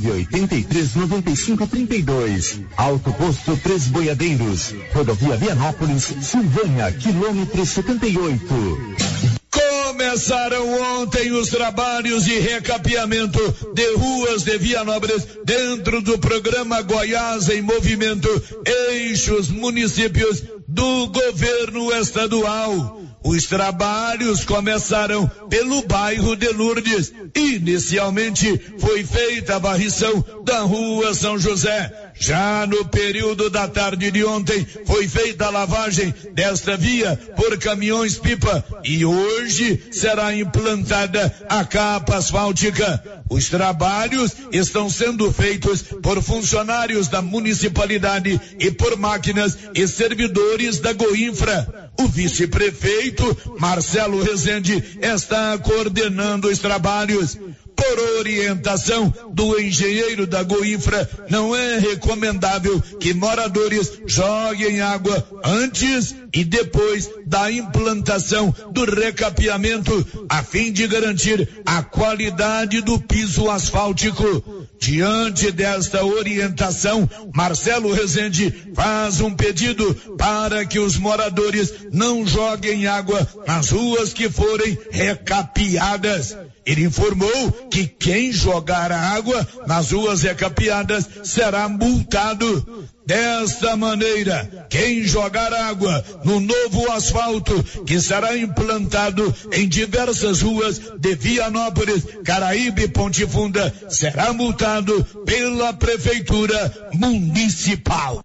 83 95 32. Alto Posto Três Boiadeiros. Rodovia Vianópolis, Silvânia, quilômetro 78. Começaram ontem os trabalhos de recapeamento de ruas de Vianópolis dentro do programa Goiás em Movimento Eixos Municípios do Governo Estadual. Os trabalhos começaram pelo bairro de Lourdes. Inicialmente foi feita a varrição da rua São José. Já no período da tarde de ontem foi feita a lavagem desta via por caminhões pipa e hoje será implantada a capa asfáltica. Os trabalhos estão sendo feitos por funcionários da municipalidade e por máquinas e servidores da Goinfra. O vice-prefeito Marcelo Rezende está coordenando os trabalhos por orientação do engenheiro da Goinfra, não é recomendável que moradores joguem água antes e depois da implantação do recapeamento, a fim de garantir a qualidade do piso asfáltico. Diante desta orientação, Marcelo Rezende faz um pedido para que os moradores não joguem água nas ruas que forem recapeadas. Ele informou que quem jogar água nas ruas recapeadas será multado. Desta maneira, quem jogar água no novo asfalto que será implantado em diversas ruas de Vianópolis, Caraíbe e Ponte Funda será multado pela Prefeitura Municipal.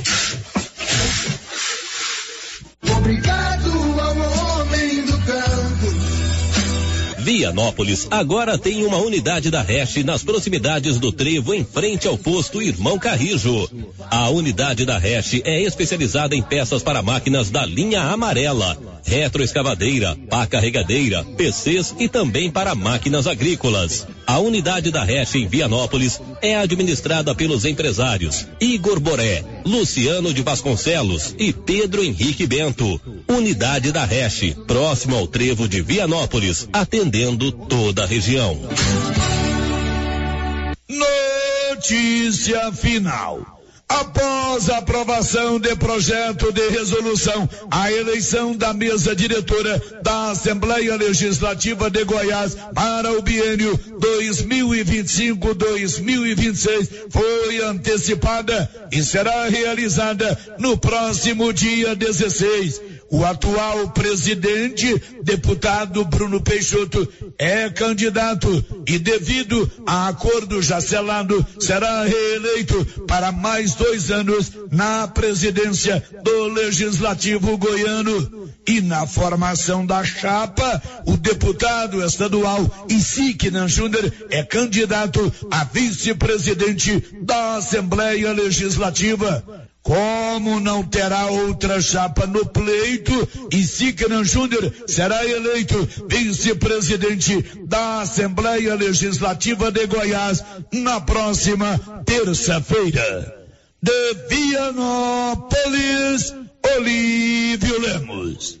Obrigado Vianópolis agora tem uma unidade da Hash nas proximidades do Trevo, em frente ao posto Irmão Carrijo. A unidade da Hash é especializada em peças para máquinas da linha amarela retroescavadeira, pá carregadeira, PCs e também para máquinas agrícolas. A unidade da Reche em Vianópolis é administrada pelos empresários Igor Boré, Luciano de Vasconcelos e Pedro Henrique Bento. Unidade da Reche, próximo ao trevo de Vianópolis, atendendo toda a região. Notícia final. Após a aprovação de projeto de resolução, a eleição da mesa diretora da Assembleia Legislativa de Goiás para o biênio 2025-2026 foi antecipada e será realizada no próximo dia 16. O atual presidente, deputado Bruno Peixoto, é candidato e, devido a acordo já selado, será reeleito para mais dois anos na presidência do Legislativo Goiano. E na formação da chapa, o deputado estadual Isiknan Júnior é candidato a vice-presidente da Assembleia Legislativa. Como não terá outra chapa no pleito, e Siquenan Júnior será eleito vice-presidente da Assembleia Legislativa de Goiás na próxima terça-feira. De Vianópolis, Olívio Lemos.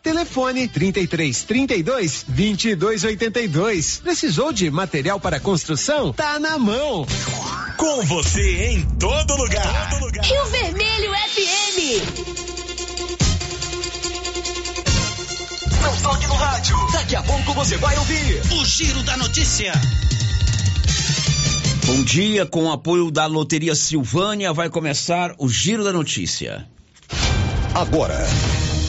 Telefone 33 32 22 82. Precisou de material para construção? Tá na mão. Com você em todo lugar. Todo lugar. Rio Vermelho FM. Não toque no rádio. Daqui a pouco você vai ouvir o Giro da Notícia. Bom dia, com o apoio da Loteria Silvânia, vai começar o Giro da Notícia. Agora,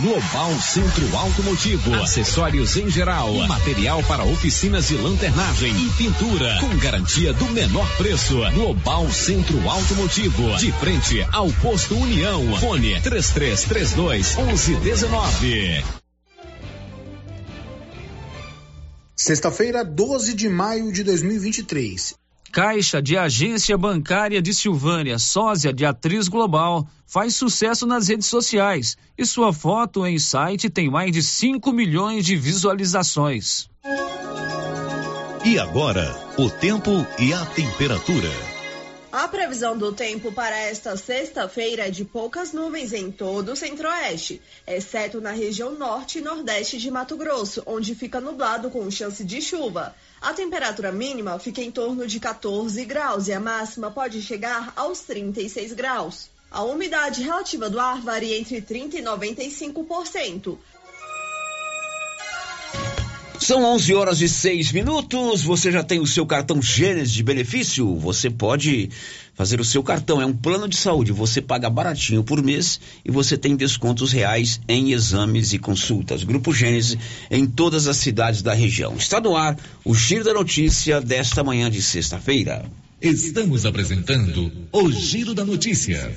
Global Centro Automotivo, acessórios em geral, material para oficinas de lanternagem e pintura, com garantia do menor preço. Global Centro Automotivo, de frente ao posto União. Fone 3332 1119. Sexta-feira, 12 de maio de 2023. Caixa de Agência Bancária de Silvânia, sósia de atriz global, faz sucesso nas redes sociais e sua foto em site tem mais de 5 milhões de visualizações. E agora, o tempo e a temperatura. A previsão do tempo para esta sexta-feira é de poucas nuvens em todo o centro-oeste, exceto na região norte e nordeste de Mato Grosso, onde fica nublado com chance de chuva. A temperatura mínima fica em torno de 14 graus e a máxima pode chegar aos 36 graus. A umidade relativa do ar varia entre 30% e 95%. São 11 horas e 6 minutos. Você já tem o seu cartão Gênesis de benefício? Você pode fazer o seu cartão. É um plano de saúde. Você paga baratinho por mês e você tem descontos reais em exames e consultas. Grupo Gênesis em todas as cidades da região. Está no ar o Giro da Notícia desta manhã de sexta-feira. Estamos apresentando o Giro da Notícia.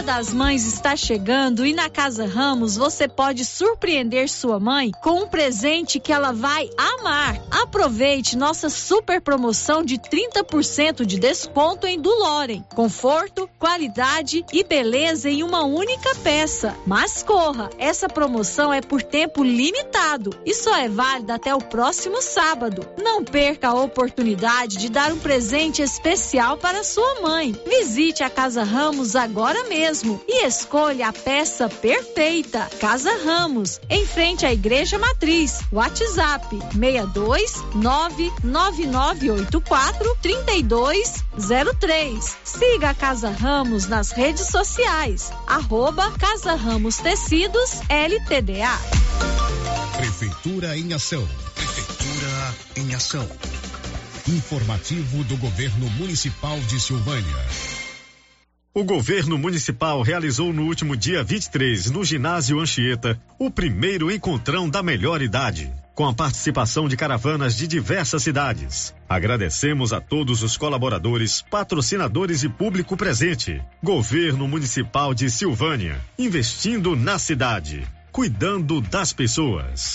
Dia das Mães está chegando e na Casa Ramos você pode surpreender sua mãe com um presente que ela vai amar. Aproveite nossa super promoção de 30% de desconto em Duloren. Conforto, qualidade e beleza em uma única peça. Mas corra, essa promoção é por tempo limitado e só é válida até o próximo sábado. Não perca a oportunidade de dar um presente especial para sua mãe. Visite a Casa Ramos agora mesmo e escolha a peça perfeita. Casa Ramos, em frente à Igreja Matriz. WhatsApp 62 99984 3203. Siga a Casa Ramos nas redes sociais. Arroba Casa Ramos Tecidos LTDA. Prefeitura em ação. Prefeitura em ação. Informativo do Governo Municipal de Silvânia. O governo municipal realizou no último dia 23, no ginásio Anchieta, o primeiro encontrão da melhor idade, com a participação de caravanas de diversas cidades. Agradecemos a todos os colaboradores, patrocinadores e público presente. Governo Municipal de Silvânia, investindo na cidade, cuidando das pessoas.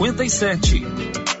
2357.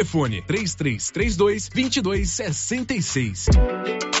Telefone 3332 2266.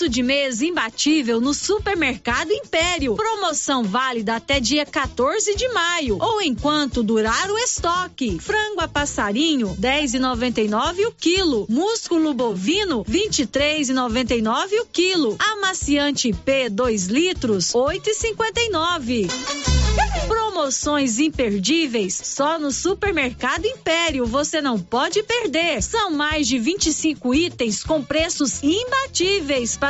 Começo de mês imbatível no Supermercado Império. Promoção válida até dia 14 de maio ou enquanto durar o estoque. Frango a passarinho 10,99 o quilo. Músculo bovino 23,99 o quilo. Amaciante P 2 litros 8,59. Promoções imperdíveis só no Supermercado Império. Você não pode perder. São mais de 25 itens com preços imbatíveis para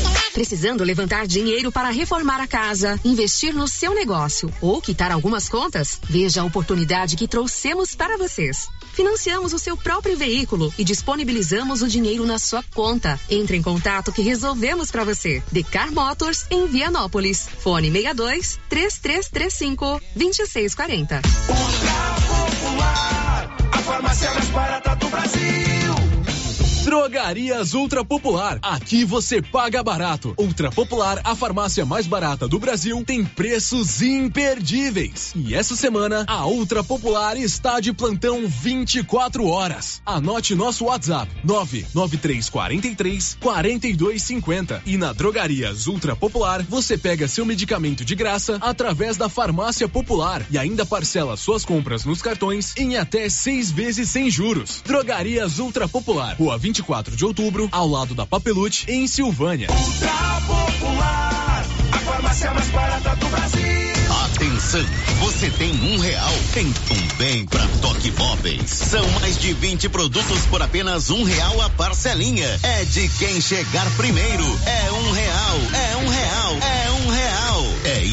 Precisando levantar dinheiro para reformar a casa, investir no seu negócio ou quitar algumas contas? Veja a oportunidade que trouxemos para vocês. Financiamos o seu próprio veículo e disponibilizamos o dinheiro na sua conta. Entre em contato que resolvemos para você. Decar Motors em Vianópolis. Fone 62 3335 2640. A farmácia mais barata do Brasil. Drogarias Ultra Popular. Aqui você paga barato. Ultra Popular, a farmácia mais barata do Brasil, tem preços imperdíveis. E essa semana, a Ultra Popular está de plantão 24 horas. Anote nosso WhatsApp: 99343 4250. E na Drogarias Ultra Popular, você pega seu medicamento de graça através da Farmácia Popular e ainda parcela suas compras nos cartões em até seis vezes sem juros. Drogarias Ultra Popular, Rua 20 24 de outubro, ao lado da Papelute, em Silvânia. Ultra Popular, a farmácia mais barata do Brasil. Atenção, você tem um real, então vem pra Toque Móveis. São mais de 20 produtos por apenas um real a parcelinha. É de quem chegar primeiro. É um real, é um real, é um real.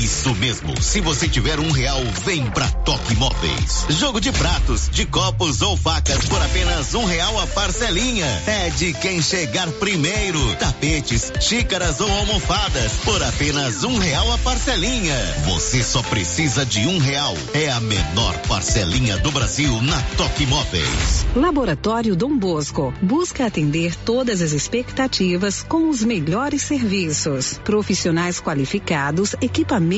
Isso mesmo. Se você tiver um real, vem pra Toque Móveis. Jogo de pratos, de copos ou facas por apenas um real a parcelinha. É de quem chegar primeiro. Tapetes, xícaras ou almofadas por apenas um real a parcelinha. Você só precisa de um real. É a menor parcelinha do Brasil na Toque Móveis. Laboratório Dom Bosco busca atender todas as expectativas com os melhores serviços. Profissionais qualificados, equipamentos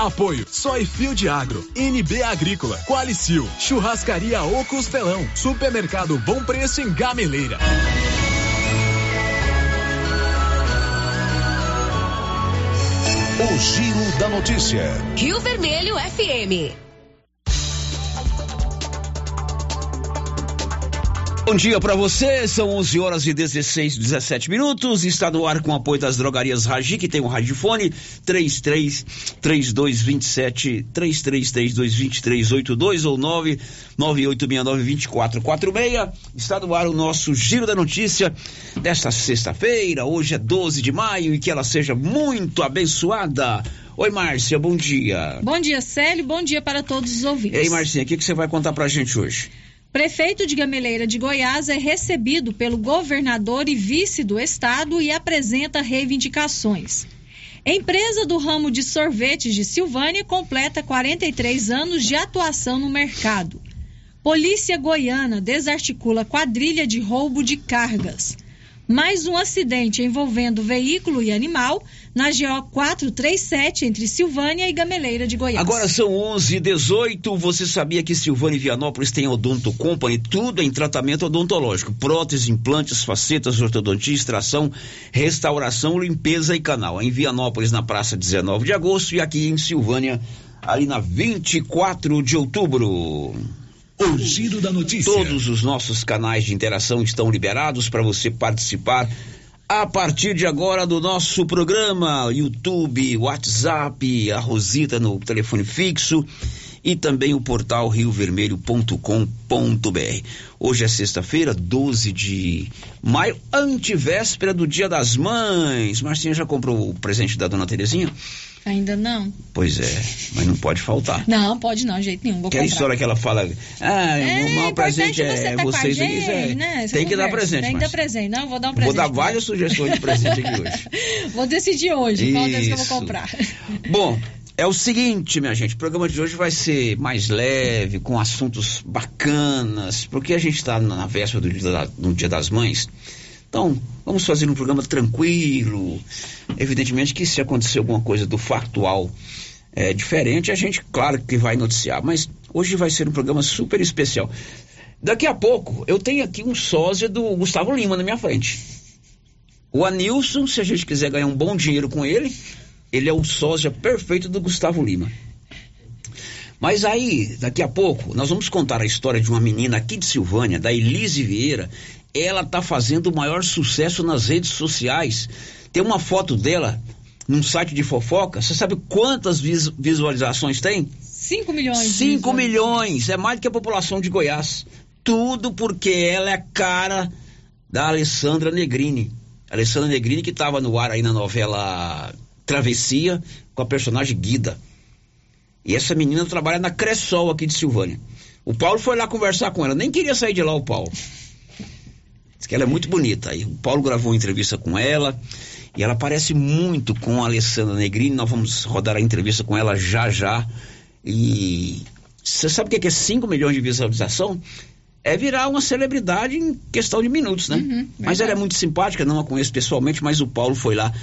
Apoio Soy Field Agro, NB Agrícola, Qualicil, Churrascaria O Costelão, Supermercado Bom Preço em Gameleira. O Giro da Notícia. Rio Vermelho FM. Bom dia para você, são 11 horas e 16, 17 minutos. Está no ar com o apoio das drogarias Ragi, que tem um radiofone 33 3227 3332 2382 ou 99869 2446. Está no ar o nosso Giro da Notícia desta sexta-feira. Hoje é 12 de maio e que ela seja muito abençoada. Oi, Márcia, bom dia. Bom dia, Célio. Bom dia para todos os ouvintes. E aí, Marcinha, o que, que você vai contar pra gente hoje? Prefeito de Gameleira de Goiás é recebido pelo governador e vice do estado e apresenta reivindicações. Empresa do ramo de sorvetes de Silvânia completa 43 anos de atuação no mercado. Polícia Goiana desarticula quadrilha de roubo de cargas. Mais um acidente envolvendo veículo e animal na GO 437 entre Silvânia e Gameleira de Goiás. Agora são 11 h 18 Você sabia que Silvânia e Vianópolis tem Odonto Company? Tudo em tratamento odontológico: prótese, implantes, facetas, ortodontia, extração, restauração, limpeza e canal. Em Vianópolis, na praça 19 de agosto, e aqui em Silvânia, ali na 24 de outubro. O Giro da Notícia. Todos os nossos canais de interação estão liberados para você participar a partir de agora do nosso programa, YouTube, WhatsApp, a Rosita no telefone fixo e também o portal riovermelho.com.br. Hoje é sexta-feira, 12 de maio, antivéspera do Dia das Mães. Marcinha já comprou o presente da dona Terezinha? Ainda não. Pois é, mas não pode faltar. Não, pode não, de jeito nenhum. Vou Aquela comprar. história que ela fala, ah, É, o maior presente é tá a vocês. gente, é, né? Tem que dar presente, Tem que dar presente. Não, vou dar um Vou presente. dar várias sugestões de presente aqui hoje. Vou decidir hoje qual deles que eu vou Isso. comprar. Bom, é o seguinte, minha gente, o programa de hoje vai ser mais leve, com assuntos bacanas, porque a gente está na véspera do dia, da- do dia das Mães. Então, vamos fazer um programa tranquilo. Evidentemente que se acontecer alguma coisa do factual é, diferente, a gente, claro que vai noticiar, mas hoje vai ser um programa super especial. Daqui a pouco, eu tenho aqui um sósia do Gustavo Lima na minha frente. O Anilson, se a gente quiser ganhar um bom dinheiro com ele, ele é o sósia perfeito do Gustavo Lima. Mas aí, daqui a pouco, nós vamos contar a história de uma menina aqui de Silvânia, da Elise Vieira. Ela está fazendo o maior sucesso nas redes sociais. Tem uma foto dela num site de fofoca. Você sabe quantas vis visualizações tem? 5 milhões. 5 milhões. É mais do que a população de Goiás. Tudo porque ela é a cara da Alessandra Negrini. Alessandra Negrini que estava no ar aí na novela Travessia com a personagem Guida. E essa menina trabalha na Cressol aqui de Silvânia. O Paulo foi lá conversar com ela, nem queria sair de lá o Paulo. Diz que ela é muito bonita. O Paulo gravou uma entrevista com ela e ela parece muito com a Alessandra Negrini. Nós vamos rodar a entrevista com ela já já. E você sabe o que é 5 milhões de visualização? É virar uma celebridade em questão de minutos, né? Uhum, mas ela é muito simpática, não a conheço pessoalmente, mas o Paulo foi lá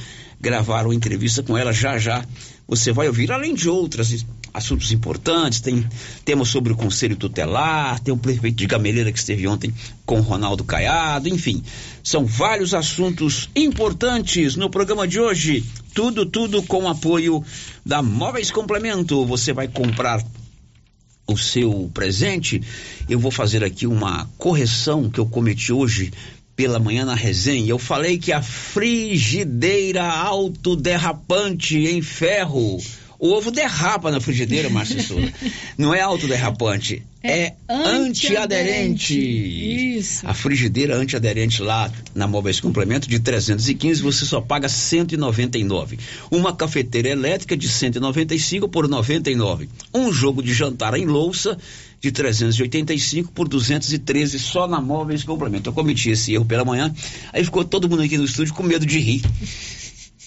gravar uma entrevista com ela já já. Você vai ouvir, além de outras assuntos importantes, tem temas sobre o Conselho Tutelar, tem o prefeito de Gameleira que esteve ontem com o Ronaldo Caiado, enfim, são vários assuntos importantes no programa de hoje. Tudo, tudo com apoio da Móveis Complemento. Você vai comprar o seu presente. Eu vou fazer aqui uma correção que eu cometi hoje pela manhã na resenha. Eu falei que a frigideira autoderrapante em ferro o ovo derrapa na frigideira, Márcia Souza. Não é autoderrapante, é, é antiaderente. Isso. A frigideira antiaderente lá na Móveis Complemento de 315 você só paga 199. Uma cafeteira elétrica de 195 por 99. Um jogo de jantar em louça de 385 por 213 só na Móveis Complemento. Eu cometi esse erro pela manhã, aí ficou todo mundo aqui no estúdio com medo de rir.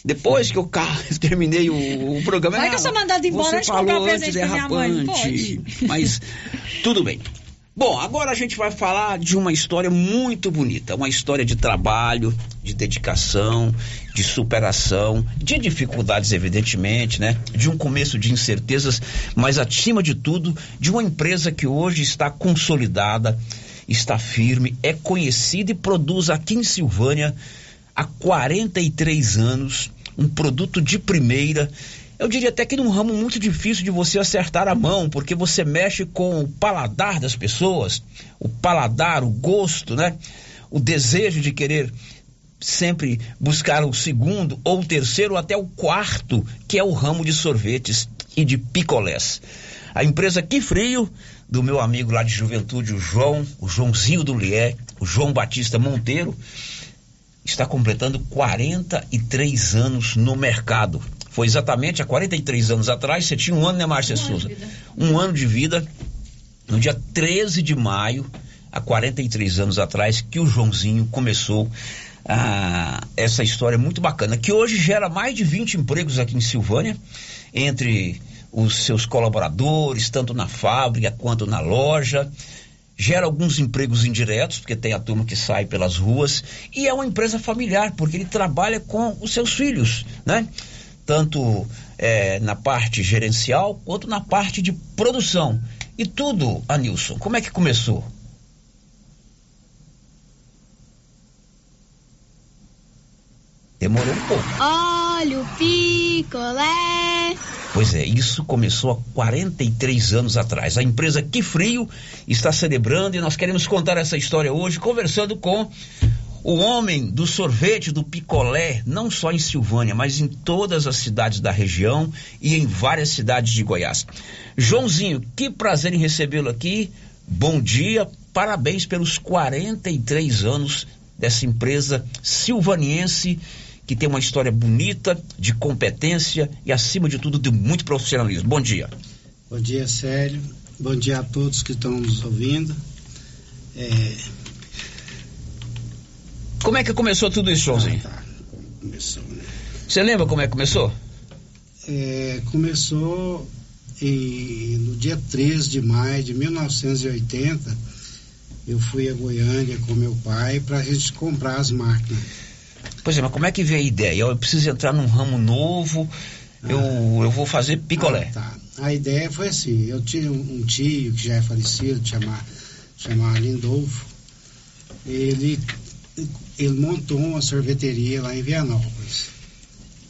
Depois que eu terminei o, o programa. Vai que eu sou mandado embora você falou antes derrapante. Mas tudo bem. Bom, agora a gente vai falar de uma história muito bonita, uma história de trabalho, de dedicação, de superação, de dificuldades, evidentemente, né? De um começo de incertezas, mas acima de tudo, de uma empresa que hoje está consolidada, está firme, é conhecida e produz aqui em Silvânia há 43 anos, um produto de primeira. Eu diria até que num ramo muito difícil de você acertar a mão, porque você mexe com o paladar das pessoas, o paladar, o gosto, né? O desejo de querer sempre buscar o segundo ou o terceiro ou até o quarto, que é o ramo de sorvetes e de picolés. A empresa Que Frio, do meu amigo lá de juventude, o João, o Joãozinho do Lié, o João Batista Monteiro, está completando 43 anos no mercado. Foi exatamente há 43 anos atrás, você tinha um ano, né, Márcia um Souza? Um ano de vida, no dia 13 de maio, há 43 anos atrás, que o Joãozinho começou ah, essa história muito bacana, que hoje gera mais de 20 empregos aqui em Silvânia, entre os seus colaboradores, tanto na fábrica quanto na loja gera alguns empregos indiretos, porque tem a turma que sai pelas ruas, e é uma empresa familiar, porque ele trabalha com os seus filhos, né? Tanto é, na parte gerencial quanto na parte de produção. E tudo, Anilson, como é que começou? Demorou um pouco. Olha o picolé. Pois é, isso começou há 43 anos atrás. A empresa Que Frio está celebrando e nós queremos contar essa história hoje, conversando com o homem do sorvete, do picolé, não só em Silvânia, mas em todas as cidades da região e em várias cidades de Goiás. Joãozinho, que prazer em recebê-lo aqui. Bom dia, parabéns pelos 43 anos dessa empresa silvaniense que tem uma história bonita, de competência e, acima de tudo, de muito profissionalismo. Bom dia. Bom dia, Célio. Bom dia a todos que estão nos ouvindo. É... Como é que começou tudo isso, Joãozinho? Ah, tá. Começou, né? Você lembra como é que começou? É, começou em, no dia 13 de maio de 1980. Eu fui a Goiânia com meu pai para a gente comprar as máquinas. Pois é, mas como é que veio a ideia? Eu preciso entrar num ramo novo, eu, eu vou fazer picolé. Ah, tá. A ideia foi assim, eu tinha um tio que já é falecido, chamava, chamava Lindolfo, ele, ele montou uma sorveteria lá em Vianópolis.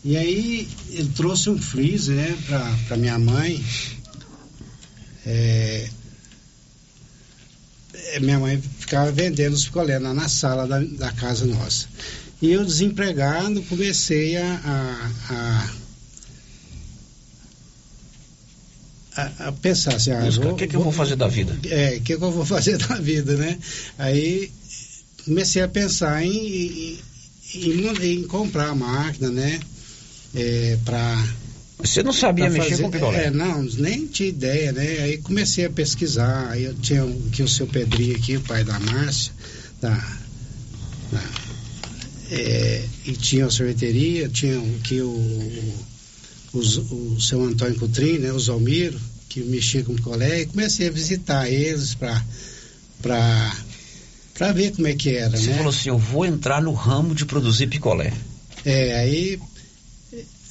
E aí ele trouxe um freezer, né, pra minha mãe. É, é, minha mãe ficava vendendo os picolé lá na sala da, da casa nossa. E eu, desempregado, comecei a, a, a, a pensar assim, ah, o que, que eu vou fazer da vida? É, o que, que eu vou fazer da vida, né? Aí comecei a pensar em, em, em, em comprar a máquina, né? É, para você não sabia mexer com picolé? É, não, nem tinha ideia, né? Aí comecei a pesquisar, aí eu tinha aqui o seu Pedrinho aqui, o pai da Márcia, da, da é, e tinha a sorveteria, tinha aqui o, o, o, o seu Antônio Coutrinho, né? O Zalmiro, que mexia com picolé, e comecei a visitar eles para para para ver como é que era, Você né? falou assim, eu vou entrar no ramo de produzir picolé. É, aí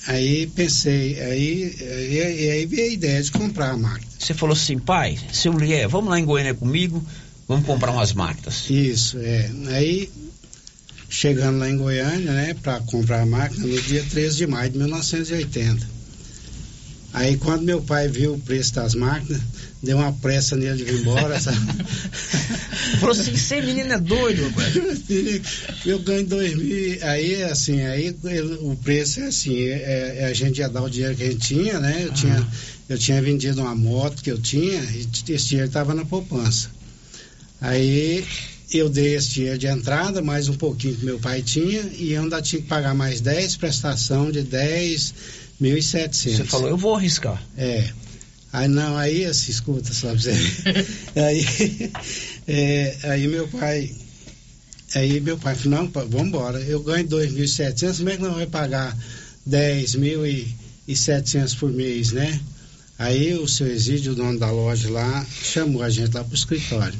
Aí pensei, aí, aí, aí veio a ideia de comprar a máquina. Você falou assim, pai, seu Lier, vamos lá em Goiânia comigo, vamos comprar umas máquinas. Isso, é. Aí, chegando lá em Goiânia, né, para comprar a máquina, no dia 13 de maio de 1980. Aí quando meu pai viu o preço das máquinas, deu uma pressa nele de vir embora, sabe? Falou assim, você menino é doido, rapaz. Eu ganho dois mil, aí assim, aí o preço é assim, é, é, a gente ia dar o dinheiro que a gente tinha, né? Eu, tinha, eu tinha vendido uma moto que eu tinha e esse dinheiro estava na poupança. Aí eu dei esse dinheiro de entrada, mais um pouquinho que meu pai tinha, e eu ainda tinha que pagar mais 10 prestação de 10 1.700. Você falou, eu vou arriscar. É. Aí não, aí assim, escuta só pra você. aí, é, aí meu pai, aí meu pai falou, não, vamos embora, eu ganho 2.700, como é que não vai pagar 10.700 por mês, né? Aí o seu Exídio, o dono da loja lá, chamou a gente lá pro escritório.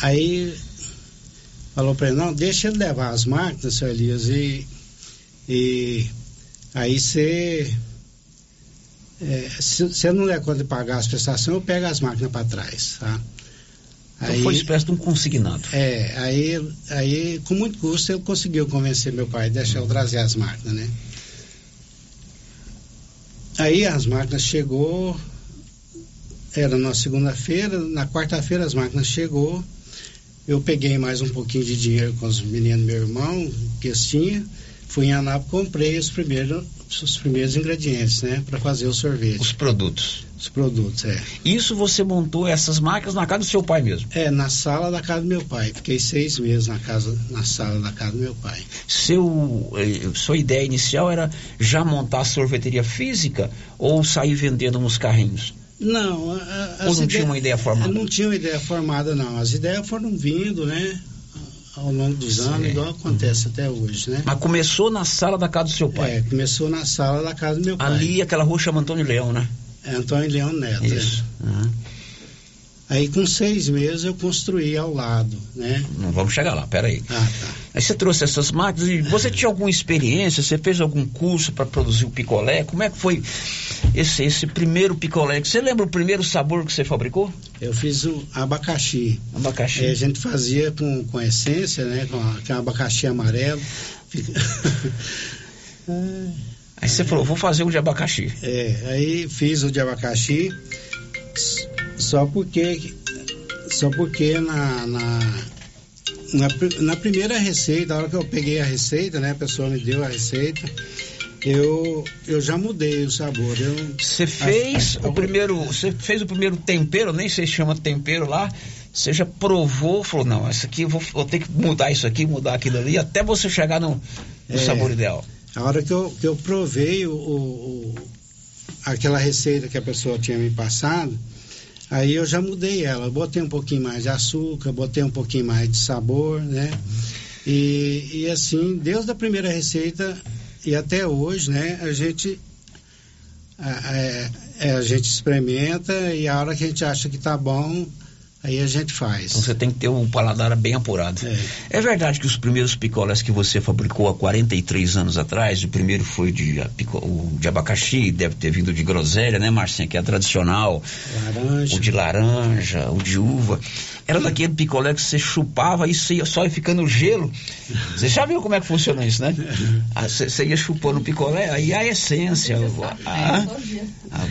Aí falou para ele, não, deixa ele levar as máquinas, seu Elias, e, e Aí você. É, se você não der conta de pagar as prestações, eu pego as máquinas para trás, tá? Então aí, foi espécie de um consignado. É, aí, aí com muito custo ele conseguiu convencer meu pai deixar eu trazer as máquinas, né? Aí as máquinas chegou, era na segunda-feira, na quarta-feira as máquinas chegou, eu peguei mais um pouquinho de dinheiro com os meninos meu irmão, que eles tinham, fui em Anápolis comprei os primeiros os primeiros ingredientes, né, para fazer o sorvete. Os produtos. Os produtos, é. Isso você montou essas máquinas na casa do seu pai mesmo? É, na sala da casa do meu pai. Fiquei seis meses na casa, na sala da casa do meu pai. Seu, eh, sua ideia inicial era já montar a sorveteria física ou sair vendendo nos carrinhos? Não. A, ou não tinha uma ideia formada? Não tinha uma ideia formada, não. As ideias foram vindo, né? ao longo dos anos, igual acontece até hoje, né? Mas começou na sala da casa do seu pai? É, começou na sala da casa do meu pai. Ali, aquela rua chama Antônio Leão, né? É, Antônio Leão Neto. Isso. Uhum. Aí com seis meses eu construí ao lado, né? Não vamos chegar lá, peraí. Ah, tá. Aí você trouxe essas máquinas e você tinha alguma experiência? Você fez algum curso para produzir o picolé? Como é que foi esse, esse primeiro picolé? Você lembra o primeiro sabor que você fabricou? Eu fiz o abacaxi. Abacaxi. É, a gente fazia com, com essência, né? Com, com abacaxi amarelo. aí você falou, vou fazer o de abacaxi. É, aí fiz o de abacaxi só porque só porque na, na, na, na, primeira receita, a hora que eu peguei a receita, né, a pessoa me deu a receita, eu, eu já mudei o sabor. Você fez a, a, o primeiro, você fez o primeiro tempero, nem sei se chama tempero lá. Você já provou, falou, não, isso aqui eu vou, vou ter que mudar isso aqui, mudar aquilo ali, até você chegar no, no é, sabor ideal. A hora que eu, que eu provei o, o, aquela receita que a pessoa tinha me passado, Aí eu já mudei ela, botei um pouquinho mais de açúcar, botei um pouquinho mais de sabor, né? E, e assim, desde a primeira receita e até hoje, né, a gente a, a, é, a, gente experimenta e a hora que a gente acha que tá bom, Aí a gente faz. Então você tem que ter o paladar bem apurado. É. é verdade que os primeiros picolés que você fabricou há 43 anos atrás, o primeiro foi de, o de abacaxi, deve ter vindo de groselha, né, Marcinha? Que é tradicional. Laranja. O de laranja, o de uva. Era daquele picolé que você chupava e você ia só ia ficando gelo. Você já viu como é que funciona isso, né? Ah, você ia chupando o picolé, aí a essência. A, a,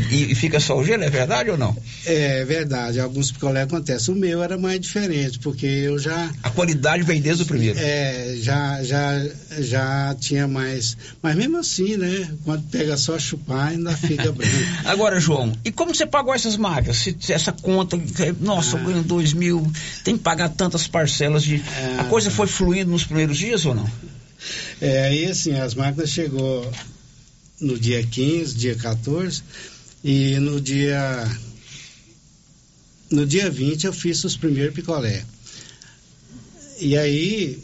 e, e fica só o gelo, é verdade ou não? É verdade. Alguns picolés acontecem. O meu era mais diferente, porque eu já. A qualidade vem desde o primeiro. É, já, já, já tinha mais. Mas mesmo assim, né? Quando pega só chupar, ainda fica branco. Agora, João, e como você pagou essas máquinas? Se, se essa conta, nossa, ah. eu ganho dois mil, tem que pagar tantas parcelas de. É, a coisa foi fluindo nos primeiros dias ou não? É, aí assim, as máquinas chegou no dia 15, dia 14, e no dia no dia 20 eu fiz os primeiros picolé. E aí,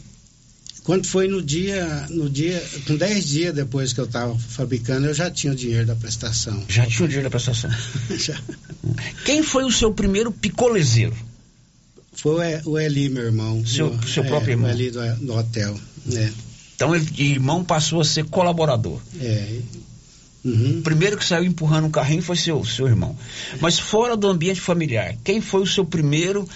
quando foi no dia, no dia, com 10 dias depois que eu estava fabricando, eu já tinha o dinheiro da prestação. Já tinha o dinheiro da prestação? já. Quem foi o seu primeiro picolezeiro? Foi o Eli, meu irmão. Seu, seu próprio é, irmão? O Eli do, do hotel, né? Então, ele, irmão passou a ser colaborador. É. Uhum. O primeiro que saiu empurrando um carrinho foi seu, seu irmão. Mas fora do ambiente familiar, quem foi o seu primeiro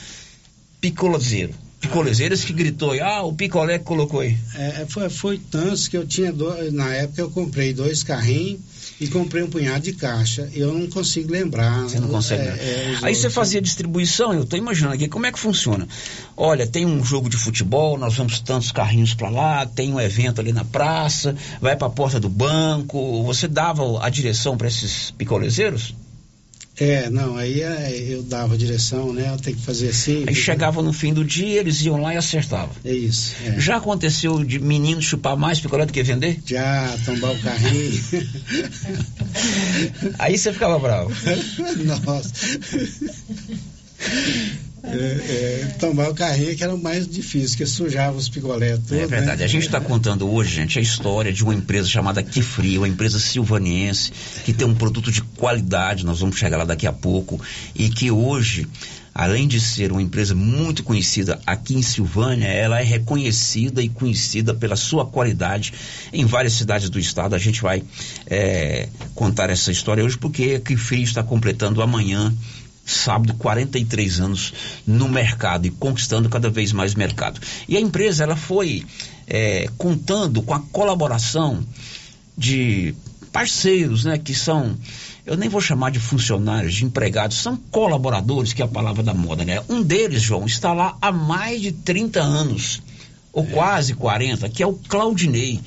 picolezeiro? Picolezeiras que gritou, ah, o picolé que colocou aí. É, foi, foi tantos que eu tinha, dois, na época eu comprei dois carrinhos e comprei um punhado de caixa. Eu não consigo lembrar. Você não consegue. É, é, Aí você fazia distribuição, eu estou imaginando aqui como é que funciona. Olha, tem um jogo de futebol, nós vamos tantos carrinhos para lá, tem um evento ali na praça, vai para a porta do banco. Você dava a direção para esses picolezeiros? É, não, aí é, eu dava a direção, né? Eu tenho que fazer assim. Aí chegava no fim do dia, eles iam lá e acertavam. É isso. É. Já aconteceu de menino chupar mais picolé do que vender? Já, tombar o carrinho. aí você ficava bravo. Nossa. É, é, tomar o carrinho que era o mais difícil, que sujava os picolés todos. É verdade. Né? A gente está contando hoje, gente, a história de uma empresa chamada Kifri, uma empresa silvaniense, que tem um produto de qualidade, nós vamos chegar lá daqui a pouco, e que hoje, além de ser uma empresa muito conhecida aqui em Silvânia, ela é reconhecida e conhecida pela sua qualidade em várias cidades do estado. A gente vai é, contar essa história hoje porque a Kifri está completando amanhã sábado 43 anos no mercado e conquistando cada vez mais mercado. E a empresa ela foi é, contando com a colaboração de parceiros, né, que são eu nem vou chamar de funcionários, de empregados, são colaboradores, que é a palavra da moda, né? Um deles, João, está lá há mais de 30 anos, ou é. quase 40, que é o Claudinei.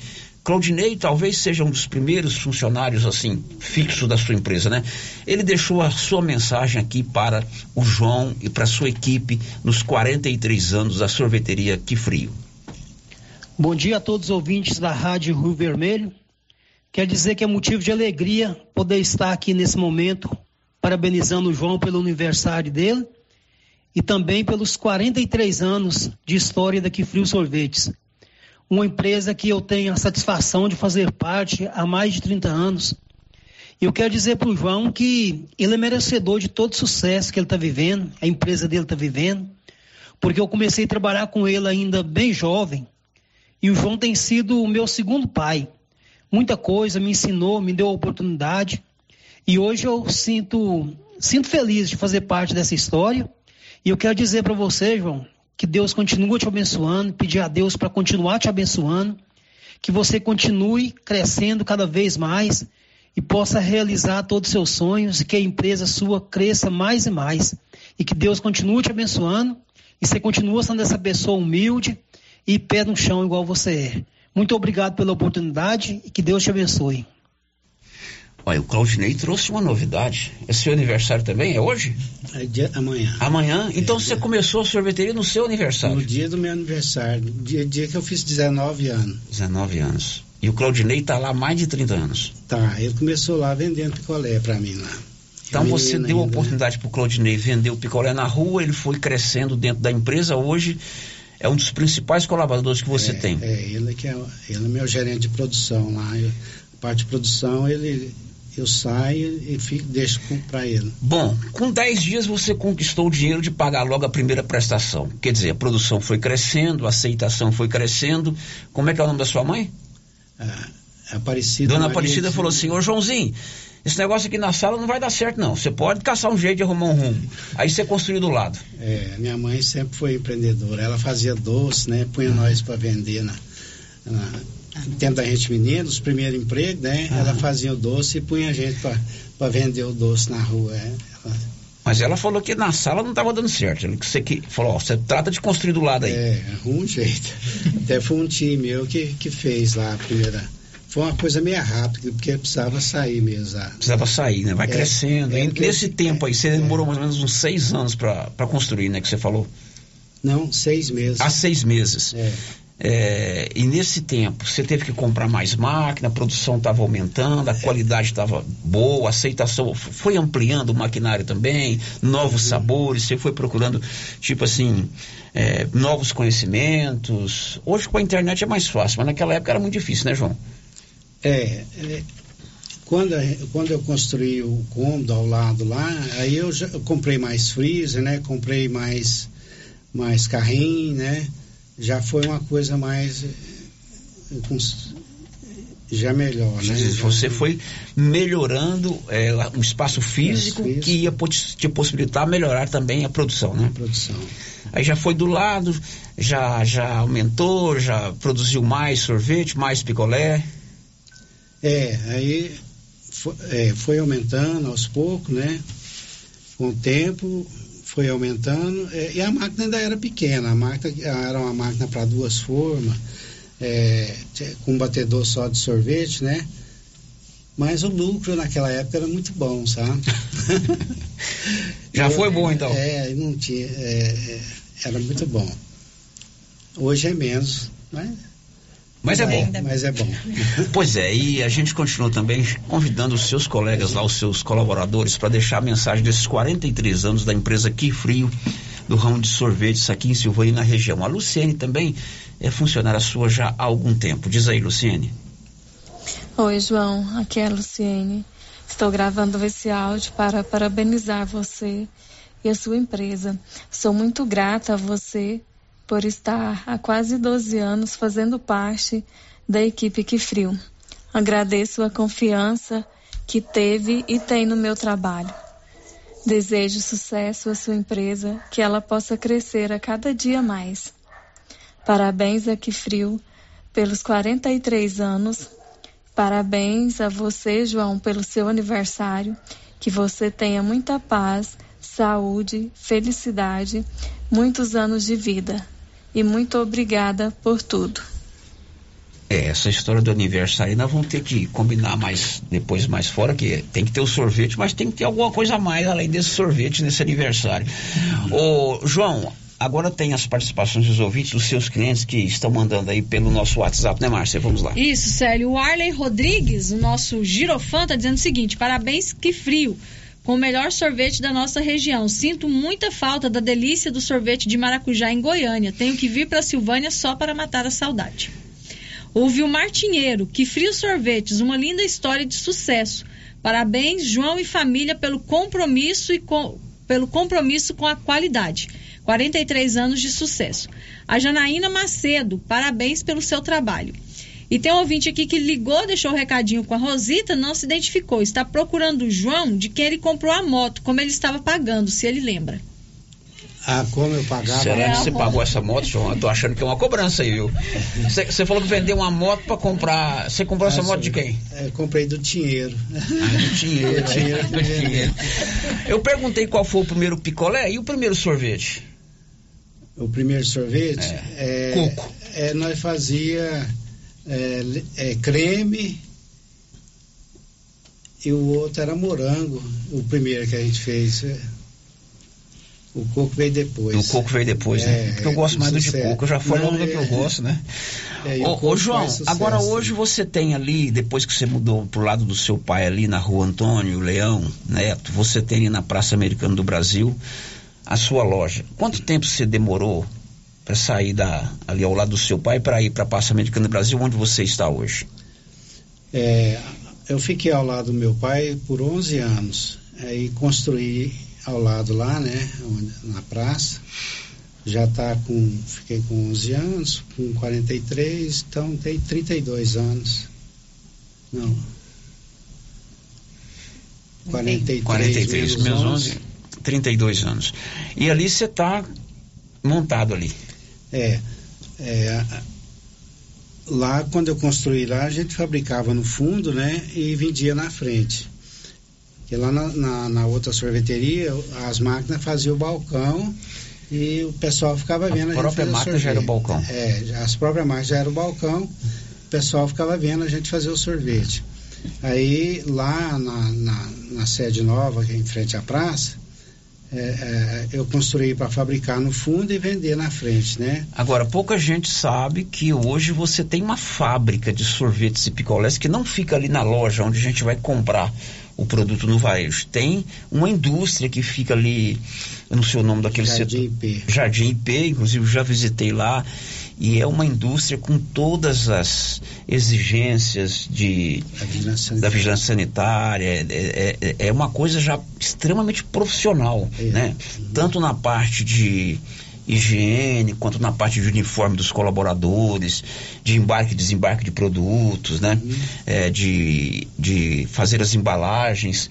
Claudinei talvez seja um dos primeiros funcionários assim fixo da sua empresa, né? Ele deixou a sua mensagem aqui para o João e para a sua equipe nos 43 anos da sorveteria Que Frio. Bom dia a todos os ouvintes da Rádio Rio Vermelho. Quer dizer que é motivo de alegria poder estar aqui nesse momento parabenizando o João pelo aniversário dele e também pelos 43 anos de história da Que Frio Sorvetes uma empresa que eu tenho a satisfação de fazer parte há mais de 30 anos. E eu quero dizer para o João que ele é merecedor de todo o sucesso que ele está vivendo, a empresa dele está vivendo, porque eu comecei a trabalhar com ele ainda bem jovem, e o João tem sido o meu segundo pai. Muita coisa me ensinou, me deu oportunidade, e hoje eu sinto, sinto feliz de fazer parte dessa história. E eu quero dizer para você, João, que Deus continue te abençoando, pedir a Deus para continuar te abençoando, que você continue crescendo cada vez mais e possa realizar todos os seus sonhos e que a empresa sua cresça mais e mais. E que Deus continue te abençoando e você continue sendo essa pessoa humilde e pé no chão igual você é. Muito obrigado pela oportunidade e que Deus te abençoe. Olha, o Claudinei trouxe uma novidade. É seu aniversário também? É hoje? É dia, amanhã. Amanhã? Então é, você dia... começou a sorveteria no seu aniversário? No dia do meu aniversário. Dia, dia que eu fiz 19 anos. 19 anos. E o Claudinei está lá há mais de 30 anos. Tá, ele começou lá vendendo picolé para mim lá. Então você deu a oportunidade para o Claudinei vender o picolé na rua, ele foi crescendo dentro da empresa. Hoje é um dos principais colaboradores que você é, tem. É, ele que é, ele é meu gerente de produção lá. Eu, parte de produção, ele eu saio e fico, deixo para ele. Bom, com 10 dias você conquistou o dinheiro de pagar logo a primeira prestação. Quer dizer, a produção foi crescendo, a aceitação foi crescendo. Como é que é o nome da sua mãe? Ah, Aparecida. Dona Maria Aparecida falou assim: Ô Joãozinho, esse negócio aqui na sala não vai dar certo, não. Você pode caçar um jeito de arrumar um rumo. Aí você construiu do lado. É, minha mãe sempre foi empreendedora. Ela fazia doce, né? Punha nós para vender na, na no tempo da gente menina, os primeiros empregos, né? Ela fazia o doce e punha a gente para vender o doce na rua. é. Ela- Mas ela falou que na sala não estava dando certo. Ele que você que falou, ó, você trata de construir do lado aí. É, um jeito. Até foi um time meu que, que fez lá a primeira. Foi uma coisa meio rápida, porque precisava sair mesmo. ah. Precisava sair, né? Vai É, crescendo. é E nesse tempo aí, você demorou mais ou menos uns seis anos para construir, né? Que você falou. Não, seis meses. Há seis meses. É. É, e nesse tempo, você teve que comprar mais máquina, a produção estava aumentando, a qualidade estava boa, a aceitação foi ampliando o maquinário também, novos sabores, você foi procurando, tipo assim, é, novos conhecimentos. Hoje com a internet é mais fácil, mas naquela época era muito difícil, né, João? É, é, quando, quando eu construí o cômodo ao lado lá, aí eu já eu comprei mais freezer, né? Comprei mais, mais carrinho, né? Já foi uma coisa mais. eh, já melhor, né? Você foi melhorando é, o espaço físico que ia te possibilitar melhorar também a produção, né? produção. Aí já foi do lado, já, já aumentou, já produziu mais sorvete, mais picolé. É, aí foi, é, foi aumentando aos poucos, né? Com o tempo foi aumentando é, e a máquina ainda era pequena. A máquina era uma máquina para duas formas, é, com um batedor só de sorvete, né? Mas o lucro naquela época era muito bom, sabe? Já foi bom, então? É, não tinha, é, é, era muito bom. Hoje é menos, mas Mas é bom. Mas é bom. Pois é, e a gente continua também convidando os seus colegas lá, os seus colaboradores, para deixar a mensagem desses 43 anos da empresa Que Frio, do ramo de sorvetes aqui em Silvânia e na região. A Luciene também é funcionária sua já há algum tempo. Diz aí, Luciene. Oi, João. Aqui é a Luciene. Estou gravando esse áudio para parabenizar você e a sua empresa. Sou muito grata a você por estar há quase 12 anos fazendo parte da equipe Que Frio. Agradeço a confiança que teve e tem no meu trabalho. Desejo sucesso à sua empresa, que ela possa crescer a cada dia mais. Parabéns a Que Frio pelos 43 anos Parabéns a você, João, pelo seu aniversário. Que você tenha muita paz, saúde, felicidade, muitos anos de vida. E muito obrigada por tudo. É, essa história do aniversário nós vamos ter que combinar mais depois mais fora, que tem que ter o sorvete, mas tem que ter alguma coisa a mais além desse sorvete nesse aniversário. Ô, João, agora tem as participações dos ouvintes, dos seus clientes que estão mandando aí pelo nosso WhatsApp, né, Márcia? Vamos lá. Isso, Célio. O Arley Rodrigues, o nosso girofã, tá dizendo o seguinte: parabéns, que frio. Com o melhor sorvete da nossa região. Sinto muita falta da delícia do sorvete de maracujá em Goiânia. Tenho que vir para Silvânia só para matar a saudade. Houve o Martinheiro, que frio sorvetes, uma linda história de sucesso. Parabéns, João e família, pelo compromisso e com, pelo compromisso com a qualidade. 43 anos de sucesso. A Janaína Macedo, parabéns pelo seu trabalho. E tem um ouvinte aqui que ligou, deixou o um recadinho com a Rosita, não se identificou. Está procurando o João de quem ele comprou a moto, como ele estava pagando, se ele lembra. Ah, como eu pagava. Será que você pagou essa moto, João? Eu tô achando que é uma cobrança aí, viu? Você, falou que vendeu uma moto para comprar. Você comprou essa Ah, moto de quem? É, comprei do dinheiro. Ah, do dinheiro. Do dinheiro do dinheiro. Eu perguntei qual foi o primeiro picolé e o primeiro sorvete. O primeiro sorvete? É. Coco. É, nós fazia é, é, creme e o outro era morango. O primeiro que a gente fez. é. O coco veio depois. O coco veio depois, né? É, Porque eu gosto mais do de sucesso. coco. Eu já falei logo do que eu é- gosto, né? É, o ô, João, agora hoje você tem ali, depois que você mudou pro lado do seu pai ali na rua Antônio Leão Neto, você tem ali na Praça Americana do Brasil a sua loja. Quanto tempo você demorou para sair da, ali ao lado do seu pai para ir para a Praça Americana do Brasil, onde você está hoje? É, eu fiquei ao lado do meu pai por 11 anos. Aí construí ao lado lá, né, na praça. Já tá com, fiquei com 11 anos, com 43, então tem 32 anos. Não. 43, 43 menos 11, 32 anos. E ali você está montado ali. É, é, lá quando eu construí lá, a gente fabricava no fundo, né, e vendia na frente. Porque lá na, na, na outra sorveteria, as máquinas faziam o balcão e o pessoal ficava vendo a, a própria máquina já era o balcão. É, as próprias máquinas já era o balcão, o pessoal ficava vendo a gente fazer o sorvete. Aí lá na, na, na sede nova, que é em frente à praça, é, é, eu construí para fabricar no fundo e vender na frente, né? Agora, pouca gente sabe que hoje você tem uma fábrica de sorvetes e picolés que não fica ali na loja onde a gente vai comprar o produto no varejo. Tem uma indústria que fica ali, eu não sei o nome daquele Jardim setor. IP. Jardim IP, inclusive já visitei lá. E é uma indústria com todas as exigências de, vigilância da vigilância sanitária. É, é, é, uma coisa já extremamente profissional, é. né? Tanto na parte de higiene, quanto na parte de uniforme dos colaboradores, de embarque e desembarque de produtos, né? Uhum. É, de, de fazer as embalagens.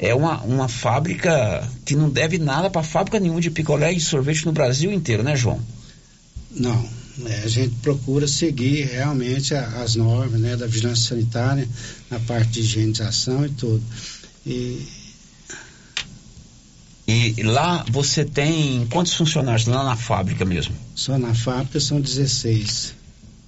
É uma, uma fábrica que não deve nada para fábrica nenhuma de picolé e sorvete no Brasil inteiro, né, João? Não, é, a gente procura seguir realmente a, as normas né, da vigilância sanitária, na parte de higienização e tudo. E, e lá você tem quantos funcionários lá na fábrica mesmo? Só na fábrica são 16.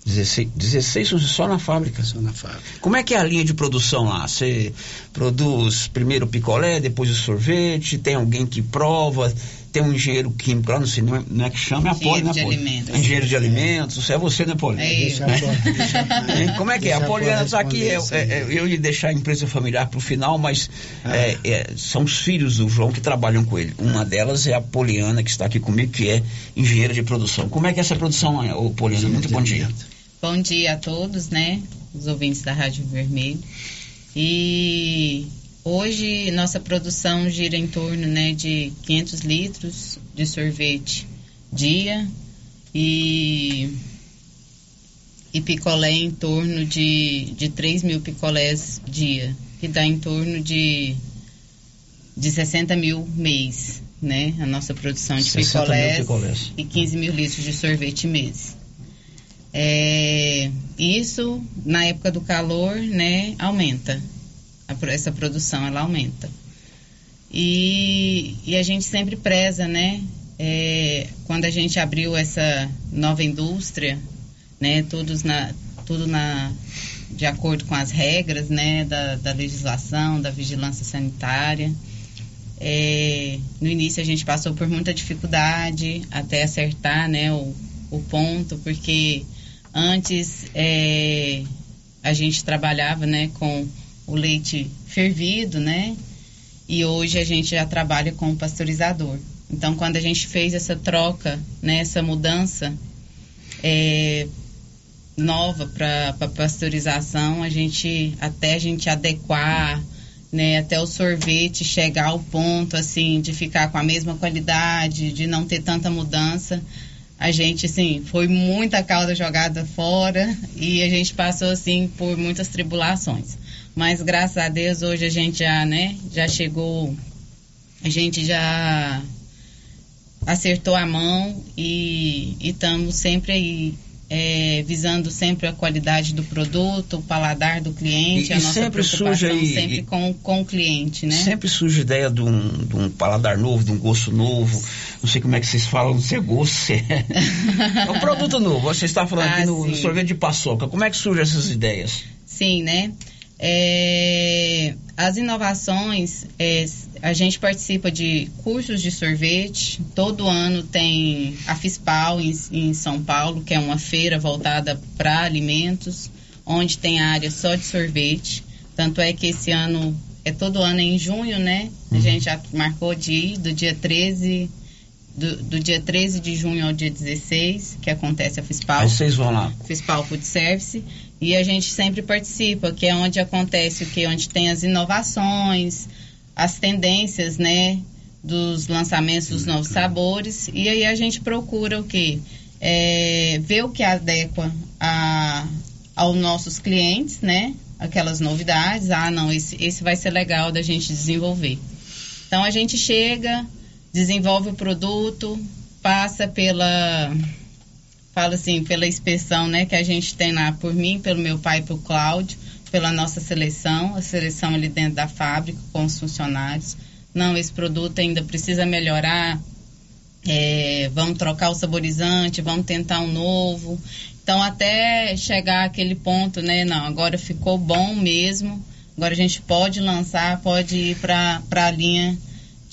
16, 16 só na fábrica? Só na fábrica. Como é que é a linha de produção lá? Você produz primeiro o picolé, depois o sorvete, tem alguém que prova, tem um engenheiro químico lá, não sei, não é, não é que chama, é a Poli, né, Poli? Alimentos. Engenheiro de alimentos, isso é você, né, Poli? É eu. É. Como é que é? A Poliana está aqui, é, é, eu ia deixar a empresa familiar para o final, mas ah. é, são os filhos do João que trabalham com ele. Uma delas é a Poliana, que está aqui comigo, que é engenheira de produção. Como é que é essa produção, ô, Poliana? Muito bom dia. Bom dia a todos, né, os ouvintes da Rádio Vermelho. E Hoje, nossa produção gira em torno né, de 500 litros de sorvete dia e, e picolé em torno de, de 3 mil picolés dia, que dá em torno de, de 60 mil mês, né? A nossa produção de picolés, picolés, e 15 mil litros de sorvete mês. É, isso, na época do calor, né, aumenta a, essa produção ela aumenta. E, e a gente sempre preza, né? É, quando a gente abriu essa nova indústria, né? Todos na, tudo na, de acordo com as regras, né? Da, da legislação, da vigilância sanitária. É, no início a gente passou por muita dificuldade até acertar, né? O, o ponto, porque antes é, a gente trabalhava, né? Com o leite fervido, né? E hoje a gente já trabalha com o pasteurizador. Então, quando a gente fez essa troca, né, essa mudança é, nova para pasteurização, a gente até a gente adequar, né, até o sorvete chegar ao ponto assim de ficar com a mesma qualidade, de não ter tanta mudança, a gente assim foi muita cauda jogada fora e a gente passou assim por muitas tribulações. Mas graças a Deus hoje a gente já, né, já chegou, a gente já acertou a mão e estamos sempre aí é, visando sempre a qualidade do produto, o paladar do cliente, e, a nossa sempre surge aí, sempre com, com o cliente, né? Sempre surge ideia de um, de um paladar novo, de um gosto novo. Não sei como é que vocês falam, não sei gosto, se é. é um produto novo. Você está falando ah, aqui no, no, sorvete de paçoca. Como é que surgem essas ideias? Sim, né? É, as inovações, é, a gente participa de cursos de sorvete. Todo ano tem a FISPAL em, em São Paulo, que é uma feira voltada para alimentos, onde tem a área só de sorvete. Tanto é que esse ano, é todo ano em junho, né? A uhum. gente já marcou de ir do dia 13 do, do, dia 13 de junho ao dia 16, que acontece a FISPAL. Aí vocês vão lá. FISPAL Food Service. E a gente sempre participa, que é onde acontece o que? Onde tem as inovações, as tendências, né? Dos lançamentos dos novos sabores. E aí a gente procura o quê? É, ver o que adequa a, aos nossos clientes, né? Aquelas novidades. Ah, não, esse, esse vai ser legal da gente desenvolver. Então a gente chega, desenvolve o produto, passa pela falo assim, pela inspeção, né, que a gente tem lá por mim, pelo meu pai, pelo Cláudio, pela nossa seleção, a seleção ali dentro da fábrica com os funcionários. Não, esse produto ainda precisa melhorar. É, vamos trocar o saborizante, vamos tentar um novo. Então, até chegar aquele ponto, né? Não, agora ficou bom mesmo. Agora a gente pode lançar, pode ir para a linha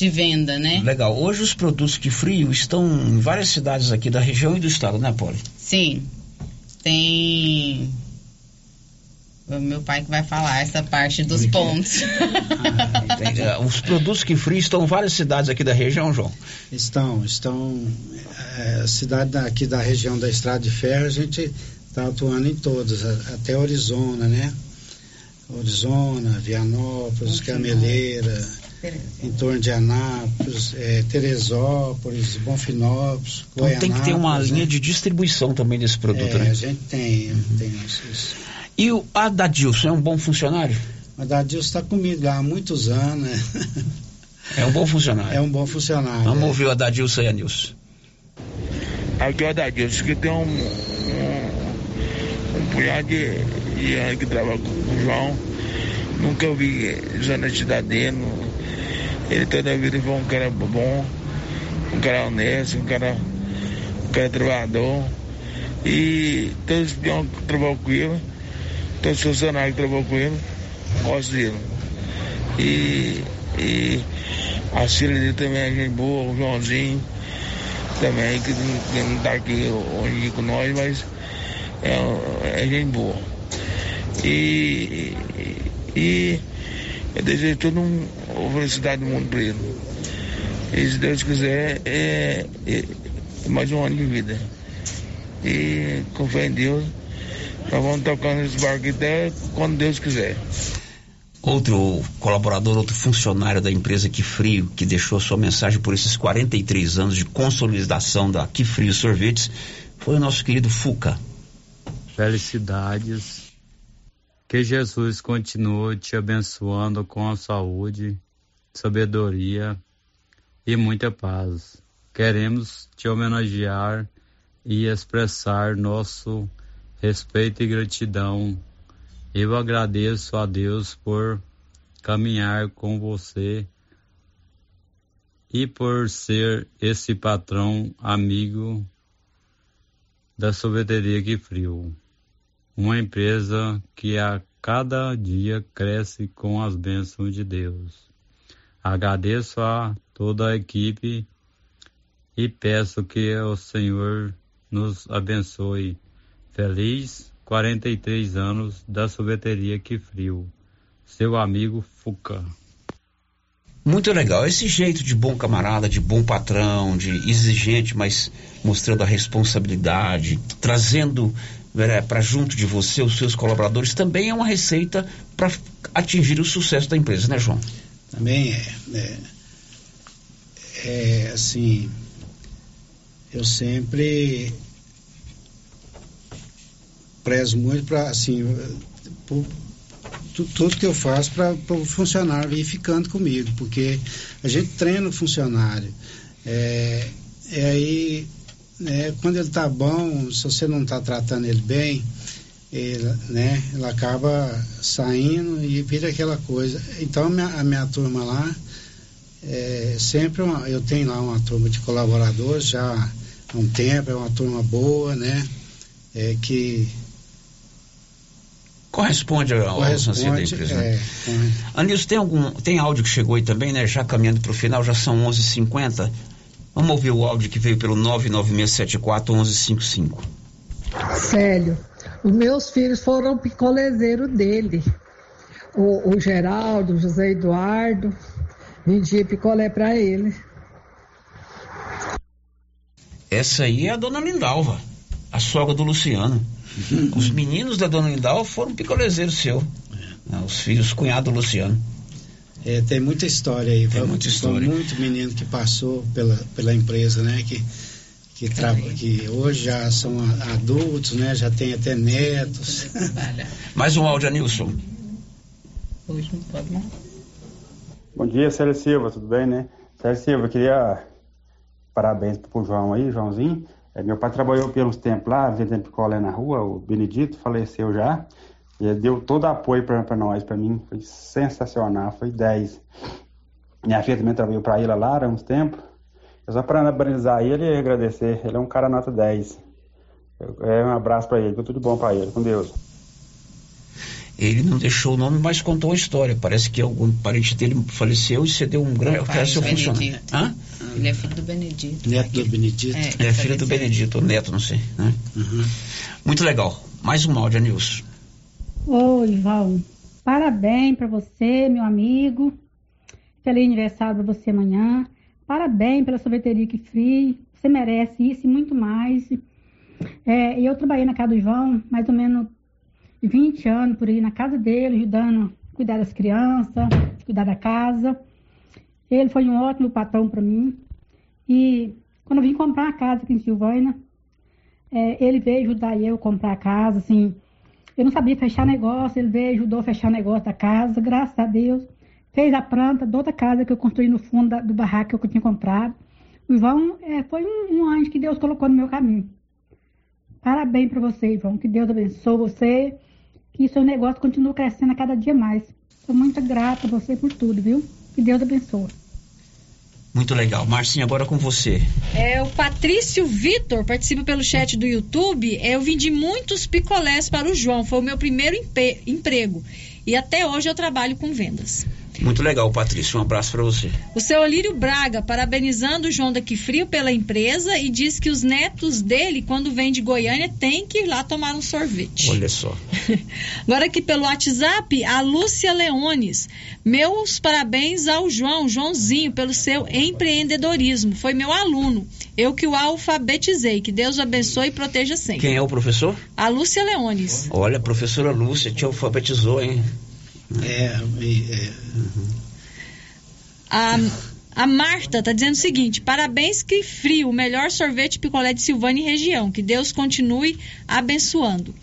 de venda, né? Legal. Hoje os produtos de frio estão em várias cidades aqui da região e do estado, né, Poli? Sim. Tem o meu pai que vai falar essa parte dos pontos. Ah, Os produtos que frio estão em várias cidades aqui da região, João? Estão, estão. É, cidade aqui da região da Estrada de Ferro, a gente está atuando em todas, até Orizona, né? Orizona, Vianópolis, Gameleira, em torno de Anápolis, é, Teresópolis, Bonfinópolis, Então tem que ter uma Goianápolis, linha né? de distribuição também desse produto, É, né? a gente tem, tem isso. E o Adadilson é um bom funcionário? O Adadilson está comigo lá há muitos anos, né? É um bom funcionário. É um bom funcionário. Vamos é. ouvir o Adadilson e a Nilson. Aqui é o Adadilson, que tem um, um, um punhado de, de que trabalha com o João. Nunca vi desonestidade dele. Ele toda a vida foi um cara bom, um cara honesto, um cara, um cara trabalhador. E todos que peões que trabalham com ele, todos os funcionários que trabalham com ele, gostam dele. E, e a filha dele também é gente boa, o Joãozinho também, que não, que não tá aqui hoje com nós, mas é, é gente boa. E, e eu desejo toda um, uma felicidade do mundo para ele. E se Deus quiser, é, é mais um ano de vida. E com fé em Deus, nós vamos tocando esse barco até quando Deus quiser. Outro colaborador, outro funcionário da empresa Que Frio, que deixou sua mensagem por esses 43 anos de consolidação da Que Frio Sorvetes, foi o nosso querido Fuca. Felicidades. Que Jesus continue te abençoando com a saúde, sabedoria e muita paz. Queremos te homenagear e expressar nosso respeito e gratidão. Eu agradeço a Deus por caminhar com você e por ser esse patrão amigo da sorveteria Que Frio uma empresa que a cada dia cresce com as bênçãos de Deus. Agradeço a toda a equipe e peço que o Senhor nos abençoe. Feliz 43 anos da sorveteria Que Frio. Seu amigo Fuca. Muito legal. Esse jeito de bom camarada, de bom patrão, de exigente, mas mostrando a responsabilidade, trazendo para junto de você os seus colaboradores, também é uma receita para atingir o sucesso da empresa, né, João? Também é, é, é assim, eu sempre prezo muito para assim, por, tu- tudo que eu faço para o funcionário ir ficando comigo, porque a gente treina o funcionário. É, e aí, né, quando ele está bom, se você não está tratando ele bem, ele, né, ele acaba saindo e vira aquela coisa. Então, a minha, a minha turma lá, é, sempre uma- eu tenho lá uma turma de colaboradores já há um tempo, é uma turma boa, né, é, que Corresponde ao Corresponde, da empresa. né? é, Anilson, tem algum tem áudio que chegou aí também, né? Já caminhando para o final, já são 11h50. Vamos ouvir o áudio que veio pelo 99674-1155. Célio, os meus filhos foram picolezeiro dele. O, o Geraldo, o José Eduardo, vendia picolé para ele. Essa aí é a dona Lindalva. a sogra do Luciano. Os meninos da Dona Lindal foram picolezeiros seu. né, Os filhos, cunhado do Luciano. É, tem muita história aí. Tem Foi- muita foi história. muito menino que passou pela, pela empresa, né? Que, que, tra- que hoje já são a- adultos, né? Já tem até netos. Mais um áudio, Anilson. Hoje não pode não. Bom dia, Célio Silva, tudo bem, né? Célio Silva, eu queria parabéns pro João aí, Joãozinho. É, meu pai trabalhou por uns tempos lá, vendendo picolé na rua, o Benedito faleceu já. E ele deu todo apoio pra, pra nós, pra mim, foi sensacional, foi 10. Minha filha também trabalhou pra ele lá há uns tempos. Eu só parabenizar ele e agradecer, ele é um cara nota 10. Eu- É, um abraço pra ele, tudo de bom pra ele, com Deus. Ele não deixou o nome, mas contou a história. Parece que algum parente dele faleceu e cedeu um grande. O pai seu funcionário. Benedito. Hã? Ele é filho do Benedito. Neto do Benedito. É, filho do Benedito, ou neto, não sei. né? Muito legal. Mais um áudio, Anilson. Oi, Val. Parabéns para você, meu amigo. Feliz aniversário para você amanhã. Parabéns pela sorveteria que frio. Você merece isso e muito mais. É, eu trabalhei na casa do João mais ou menos 20 anos por aí, na casa dele, ajudando a cuidar das crianças, cuidar da casa. Ele foi um ótimo patrão para mim. E quando eu vim comprar a casa aqui em Silvânia, é, ele veio ajudar eu a comprar a casa, assim. Eu não sabia fechar negócio, ele veio, ajudou a fechar negócio da casa, graças a Deus. Fez a planta da outra casa que eu construí no fundo da- do barraco que eu tinha comprado. O João é, foi um, um anjo que Deus colocou no meu caminho. Parabéns para você, João. Que Deus abençoe você. Que seu negócio continue crescendo a cada dia mais. Sou muito grata a você por tudo, viu? Que Deus abençoe. Muito legal. Marcinho, agora com você. É, o Patrício Vitor participa pelo chat do YouTube. É, Eu vendi muitos picolés para o João. Foi o meu primeiro emprego. E até hoje eu trabalho com vendas. Muito legal, Patrício. Um abraço pra você. O seu Olírio Braga, parabenizando o João daqui frio pela empresa e diz que os netos dele, quando vêm de Goiânia, têm que ir lá tomar um sorvete. Olha só. Agora aqui pelo WhatsApp, a Lúcia Leones. Meus parabéns ao João, Joãozinho, pelo seu empreendedorismo. Foi meu aluno. Eu que o alfabetizei. Que Deus o abençoe e proteja sempre. Quem é o professor? A Lúcia Leones. Olha, a professora Lúcia te alfabetizou, hein? É, é. A, a Marta tá dizendo o seguinte: parabéns, que frio, o melhor sorvete picolé de Silvânia e região. Que Deus continue abençoando.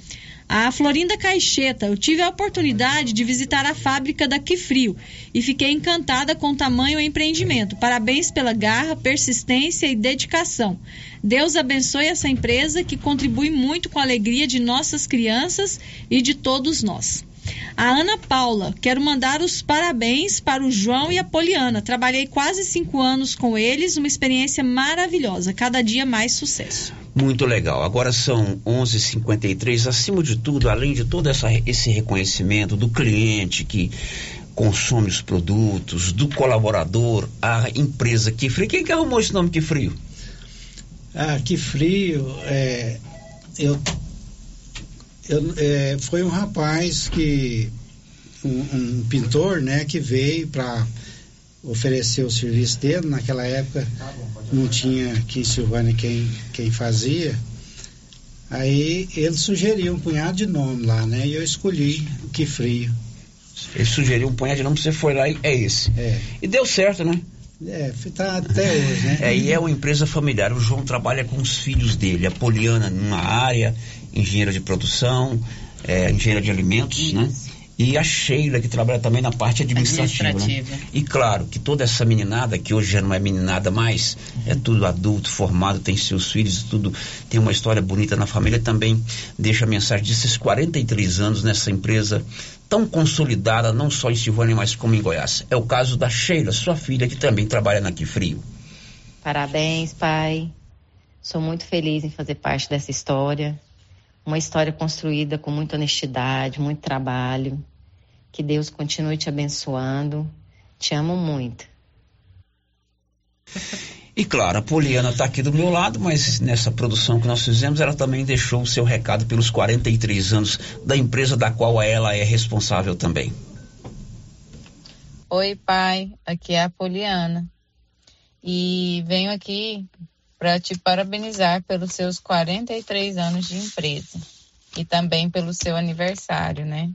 A Florinda Caixeta, eu tive a oportunidade de visitar a fábrica da Quifrio e fiquei encantada com o tamanho e empreendimento. Parabéns pela garra, persistência e dedicação. Deus abençoe essa empresa que contribui muito com a alegria de nossas crianças e de todos nós. A Ana Paula, quero mandar os parabéns para o João e a Poliana. Trabalhei quase cinco anos com eles, uma experiência maravilhosa. Cada dia mais sucesso. Muito legal. Agora são 11:53. Acima de tudo, além de todo essa, esse reconhecimento do cliente que consome os produtos, do colaborador, a empresa que frio. Quem que arrumou esse nome que frio? Ah, que frio. É, eu, eu, é, foi um rapaz que. Um, um pintor, né, que veio para oferecer o serviço dele. Naquela época não tinha aqui em Silvânia quem, quem fazia. Aí ele sugeriu um punhado de nome lá, né? E eu escolhi o que frio. Ele sugeriu um punhado de nome, você foi lá e é esse. É. E deu certo, né? É, tá até hoje, né? É, e é uma empresa familiar. O João trabalha com os filhos dele. A Poliana numa área, engenheira de produção, é, engenheira de alimentos, né? E a Sheila, que trabalha também na parte administrativa. né? Administrativa. E claro que toda essa meninada, que hoje já não é meninada mais, é tudo adulto, formado, tem seus filhos, tudo, tem uma história bonita na família, também deixa a mensagem desses 43 anos nessa empresa tão consolidada, não só em Silvânia, mas como em Goiás. É o caso da Sheila, sua filha, que também trabalha na Frio. Parabéns, pai. Sou muito feliz em fazer parte dessa história. Uma história construída com muita honestidade, muito trabalho. Que Deus continue te abençoando. Te amo muito. E claro, a Poliana está aqui do meu lado, mas nessa produção que nós fizemos, ela também deixou o seu recado pelos 43 anos da empresa da qual ela é responsável também. Oi, pai. Aqui é a Poliana. E venho aqui para te parabenizar pelos seus 43 anos de empresa e também pelo seu aniversário, né?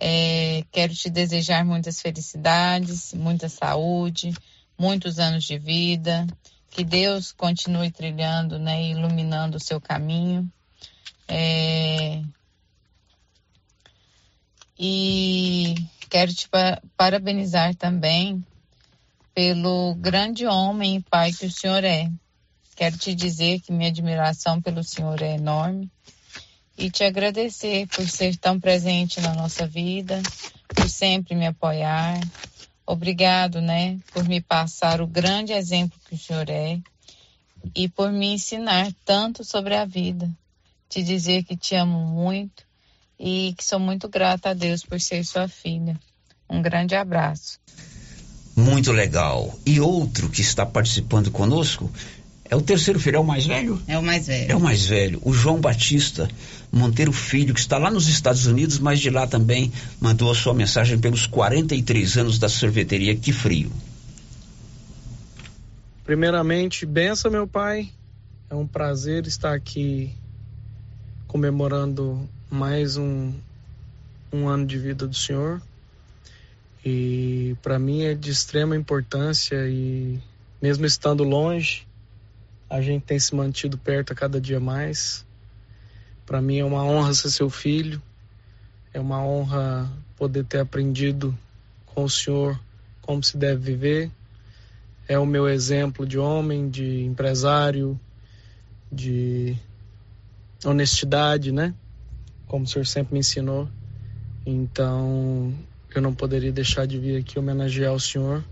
É, quero te desejar muitas felicidades, muita saúde, muitos anos de vida, que Deus continue trilhando, né, e iluminando o seu caminho. É, e quero te parabenizar também pelo grande homem e pai que o senhor é. Quero te dizer que minha admiração pelo senhor é enorme e te agradecer por ser tão presente na nossa vida, por sempre me apoiar. Obrigado, né, por me passar o grande exemplo que o senhor é e por me ensinar tanto sobre a vida. Te dizer que te amo muito e que sou muito grata a Deus por ser sua filha. Um grande abraço. Muito legal. E outro que está participando conosco é o terceiro filho, é o mais velho? É o mais velho. É o mais velho, o João Batista Monteiro Filho, que está lá nos Estados Unidos, mas de lá também mandou a sua mensagem pelos 43 anos da sorveteria Que Frio. Primeiramente, benção, meu pai. É um prazer estar aqui comemorando mais um, um ano de vida do senhor. E para mim é de extrema importância e mesmo estando longe, a gente tem se mantido perto a cada dia mais. Para mim é uma honra ser seu filho, é uma honra poder ter aprendido com o senhor como se deve viver. É o meu exemplo de homem, de empresário, de honestidade, né? Como o senhor sempre me ensinou. Então, eu não poderia deixar de vir aqui homenagear o senhor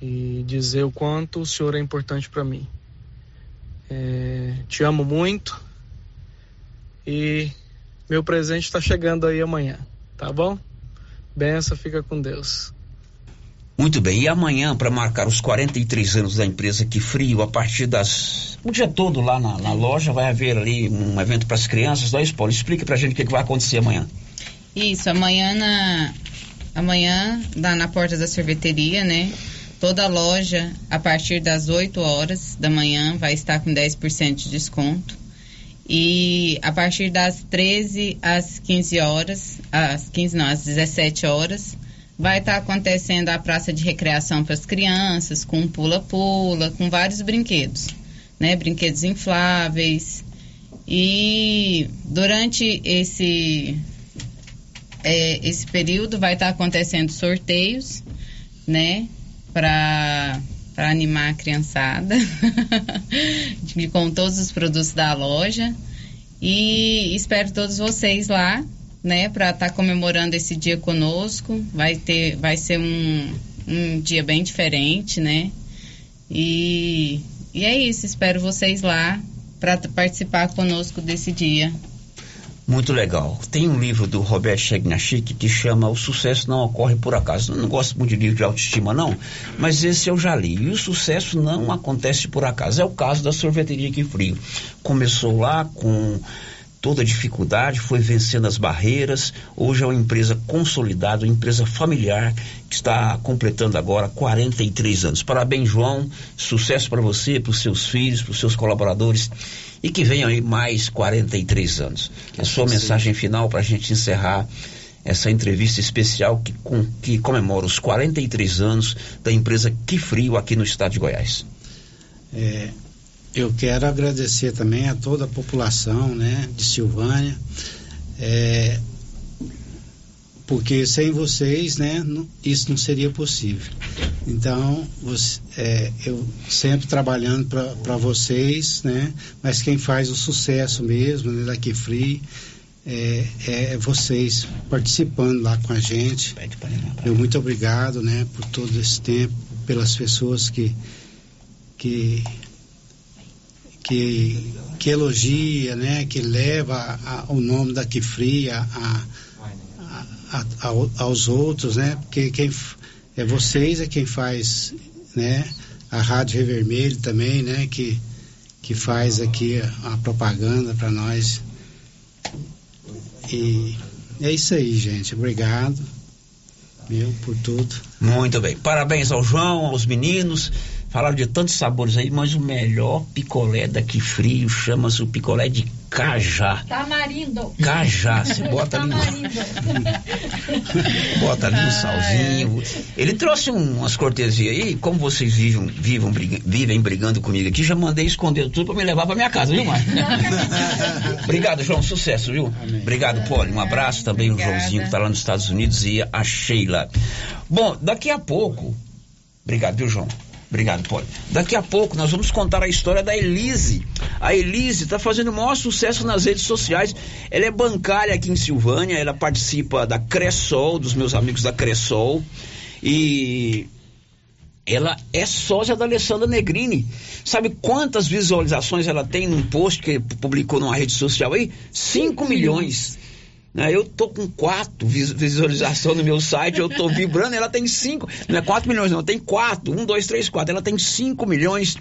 e dizer o quanto o senhor é importante para mim. É, te amo muito e meu presente está chegando aí amanhã, tá bom? Benção, fica com Deus. Muito bem, e amanhã, para marcar os 43 anos da empresa Que Frio, a partir das. o dia todo lá na, na loja, vai haver ali um evento para as crianças. Daí, Paulo, explique para a gente o que, que, vai acontecer amanhã. Isso, amanhã na. Amanhã, lá na porta da sorveteria, né? Toda loja, a partir das 8 horas da manhã, vai estar com 10% de desconto. E a partir das 13 às 15 horas, às 15 não, às 17 horas, vai estar acontecendo a praça de recreação para as crianças, com pula-pula, com vários brinquedos, né? Brinquedos infláveis. E durante esse é, esse período vai estar acontecendo sorteios, né? Para animar a criançada. Com todos os produtos da loja. E espero todos vocês lá né para estar tá comemorando esse dia conosco. Vai ter vai ser um, um dia bem diferente né? E, e é isso. Espero vocês lá para participar conosco desse dia muito legal. Tem um livro do Robert Chegnachik que chama O Sucesso Não Ocorre Por Acaso. Eu não gosto muito de livro de autoestima, não, mas esse eu já li. E o sucesso não acontece por acaso. É o caso da sorveteria Que Frio. Começou lá com toda dificuldade, foi vencendo as barreiras. Hoje é uma empresa consolidada, uma empresa familiar que está completando agora 43 anos. Parabéns, João. Sucesso para você, para os seus filhos, para os seus colaboradores e que venham aí mais 43 anos. Que a sua mensagem final para a gente encerrar essa entrevista especial que, com, que comemora os 43 anos da empresa Que Frio aqui no estado de Goiás. É, eu quero agradecer também a toda a população né, de Silvânia. É, porque sem vocês, né, não, isso não seria possível. Então, você, é, eu sempre trabalhando para vocês, né, mas quem faz o sucesso mesmo né, da Free é, é, vocês participando lá com a gente. Eu muito obrigado, né, por todo esse tempo, pelas pessoas que que que, que elogia, né, que leva a, o nome da Kifri a, a a, a, aos outros, né? Porque quem é vocês é quem faz, né? A Rádio Revermelho também, né? Que, que faz aqui a, a propaganda para nós. E é isso aí, gente. Obrigado, meu, por tudo. Muito bem. Parabéns ao João, aos meninos. Falaram de tantos sabores aí, mas o melhor picolé daqui frio chama-se o picolé de cajá. Tamarindo. Cajá, você bota ali, bota ali um salzinho. Ele trouxe um- umas cortesias aí, como vocês vivem, vivam, briga- vivem brigando comigo aqui, já mandei esconder tudo pra me levar pra minha casa, viu, Márcio? Obrigado, João, sucesso, viu? Obrigado, Poli, um abraço também o Joãozinho que tá lá nos Estados Unidos e a Sheila. Bom, daqui a pouco, obrigado, viu, João? Obrigado, Poli. Daqui a pouco nós vamos contar a história da Elise. A Elise está fazendo o maior sucesso nas redes sociais. Ela é bancária aqui em Silvânia, ela participa da Cressol, dos meus amigos da Cressol. E ela é sócia da Alessandra Negrini. Sabe quantas visualizações ela tem num post que publicou numa rede social aí? 5 milhões. Né, Eu tô com quatro vis- visualização no meu site, eu tô vibrando, ela tem cinco, não é quatro milhões, não, tem quatro, um, dois, três, quatro, ela tem cinco milhões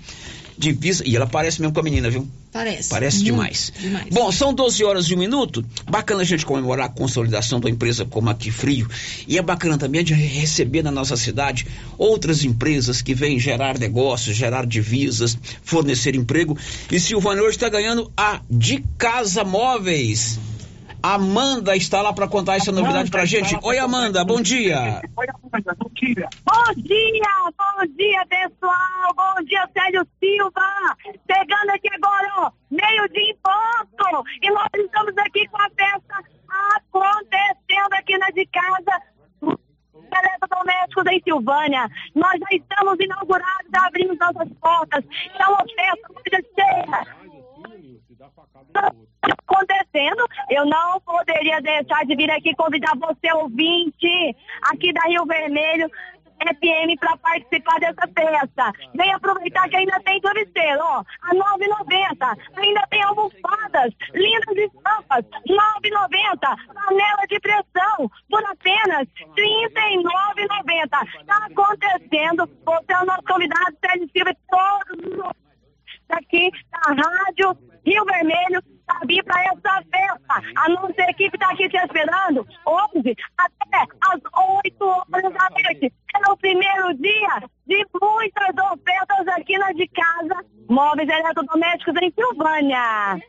de vis e ela parece mesmo com a menina, viu? Parece. Parece demais. demais. Bom, são 12 horas e um minuto. Bacana a gente comemorar a consolidação da empresa como aqui frio. E é bacana também de receber na nossa cidade outras empresas que vêm gerar negócios, gerar divisas, fornecer emprego. E Silvânia hoje está ganhando a De Casa Móveis. Amanda está lá para contar essa novidade pra gente. Oi, Amanda, bom dia. Bom dia, bom dia, pessoal. Bom dia, Célio Silva. Chegando aqui agora, ó, meio-dia em ponto. E nós estamos aqui com a festa acontecendo aqui na de casa. Eletrodomésticos em Silvânia. Nós já estamos inaugurados, já abrimos nossas portas. É uma festa muito cheia acontecendo, eu não poderia deixar de vir aqui convidar você, ouvinte, aqui da Rio Vermelho, FM, para participar dessa festa. Vem aproveitar que ainda tem travesseiro, ó, a 9,90. Ainda tem almofadas, lindas estampas, 9,90. Panela de pressão, por apenas 39,90. Está acontecendo, você é o nosso convidado, Sérgio Silva, e todos os daqui da Rádio Rio Vermelho para vir para essa festa. A nossa equipe está aqui te esperando hoje até às 8 horas da noite. É o primeiro dia de muitas ofertas aqui na de casa. Móveis eletrodomésticos em Silvânia.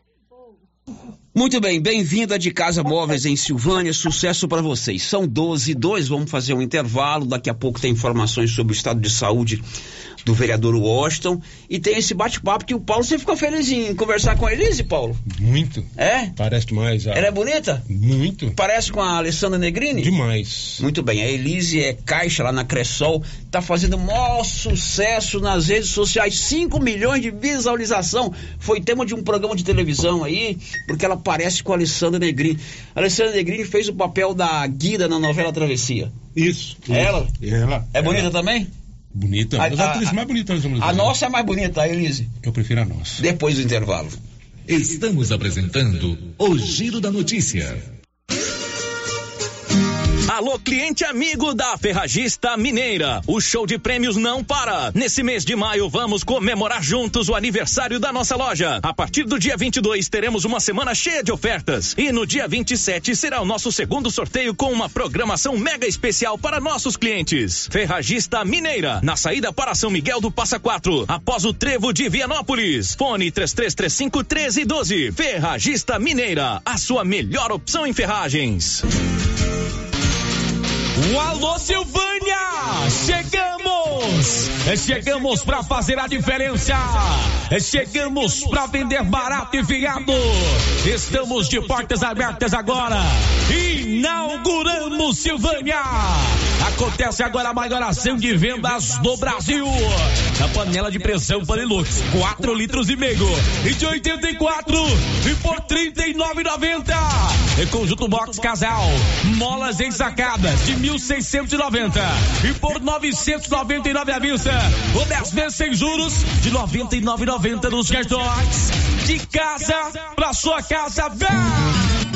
Muito bem, bem-vinda de Casa Móveis em Silvânia, sucesso para vocês. São 12 e 2, vamos fazer um intervalo, daqui a pouco tem informações sobre o estado de saúde do vereador Washington e tem esse bate-papo que o Paulo, você ficou feliz em conversar com a Elise, Paulo? Muito. É? Parece demais. a- Ela é bonita? Muito. Parece com a Alessandra Negrini? Demais. Muito bem, a Elise é caixa lá na Cressol, tá fazendo maior sucesso nas redes sociais, 5 milhões de visualização. Foi tema de um programa de televisão aí, porque ela parece com a Alessandra Negrini. A Alessandra Negrini fez o papel da Guida na novela Travessia. Isso. É ela? Ela. É bonita também? Bonita. A- As a- atrizes mais bonitas A nossa é mais bonita, a Elise. Eu prefiro a nossa. Depois do intervalo. Estamos apresentando o Giro da Notícia. Alô, cliente amigo da Ferragista Mineira. O show de prêmios não para. Nesse mês de maio, vamos comemorar juntos o aniversário da nossa loja. A partir do dia 22, teremos uma semana cheia de ofertas. E no dia 27 será o nosso segundo sorteio com uma programação mega especial para nossos clientes. Ferragista Mineira, na saída para São Miguel do Passa Quatro, após o trevo de Vianópolis. Fone 3335 1312. Ferragista Mineira, a sua melhor opção em ferragens. Um alô Silvânia! Chegamos! É, Chegamos para fazer a diferença! É, Chegamos para vender barato e fiado! Estamos de portas abertas agora! Inauguramos Silvânia! Acontece agora a maior ação de vendas do Brasil! A panela de pressão Panelux, 4 litros e meio, e de 84 e por 39,90. E conjunto box casal, molas ensacadas de 1.690 e por 999 à vista. Ou 10 vezes sem juros de 99,90 nos cartões. De casa pra sua casa, vem!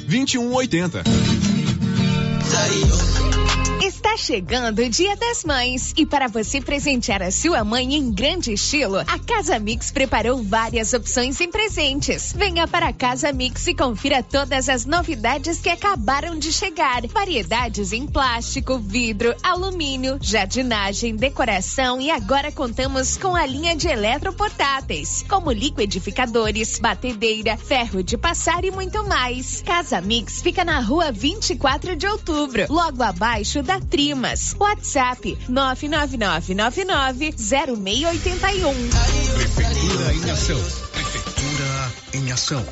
2180. Está chegando o Dia das Mães e para você presentear a sua mãe em grande estilo, a Casa Mix preparou várias opções em presentes. Venha para a Casa Mix e confira todas as novidades que acabaram de chegar. Variedades em plástico, vidro, alumínio, jardinagem, decoração e agora contamos com a linha de eletroportáteis, como liquidificadores, batedeira, ferro de passar e muito mais. Casa Mix fica na rua 24 de outubro, logo abaixo da Trimas. WhatsApp 999990681. Prefeitura em ação. Prefeitura em ação.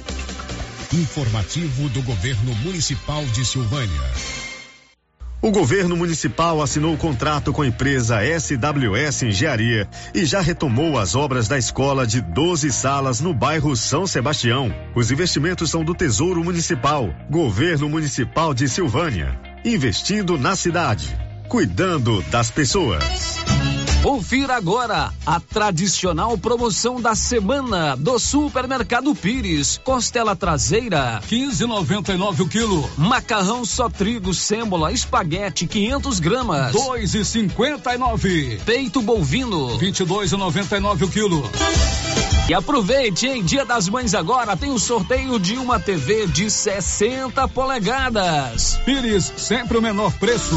Informativo do Governo Municipal de Silvânia. O governo municipal assinou o contrato com a empresa SWS Engenharia e já retomou as obras da escola de 12 salas no bairro São Sebastião. Os investimentos são do Tesouro Municipal, Governo Municipal de Silvânia. Investindo na cidade, cuidando das pessoas. Confira agora a tradicional promoção da semana do Supermercado Pires. Costela traseira, 15,99 o quilo. Macarrão só trigo, sêmola, espaguete, 500 gramas, 2,59. Peito bovino, 22,99 o quilo. E aproveite, em Dia das Mães agora tem o sorteio de uma TV de 60 polegadas. Pires, sempre o menor preço.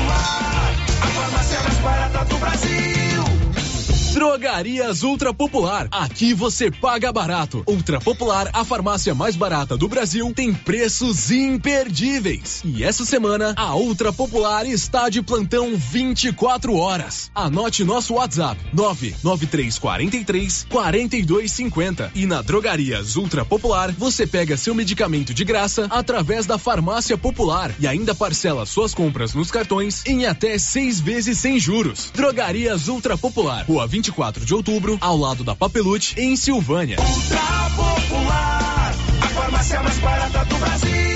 Drogarias Ultra Popular. Aqui você paga barato. Ultra Popular, a farmácia mais barata do Brasil, tem preços imperdíveis. E essa semana, a Ultra Popular está de plantão 24 horas. Anote nosso WhatsApp: 99343 4250. E na Drogarias Ultra Popular, você pega seu medicamento de graça através da Farmácia Popular e ainda parcela suas compras nos cartões em até seis vezes sem juros. Drogarias Ultra Popular, Rua 24 de outubro, ao lado da Papelute, em Silvânia. Ultra Popular, a farmácia mais barata do Brasil.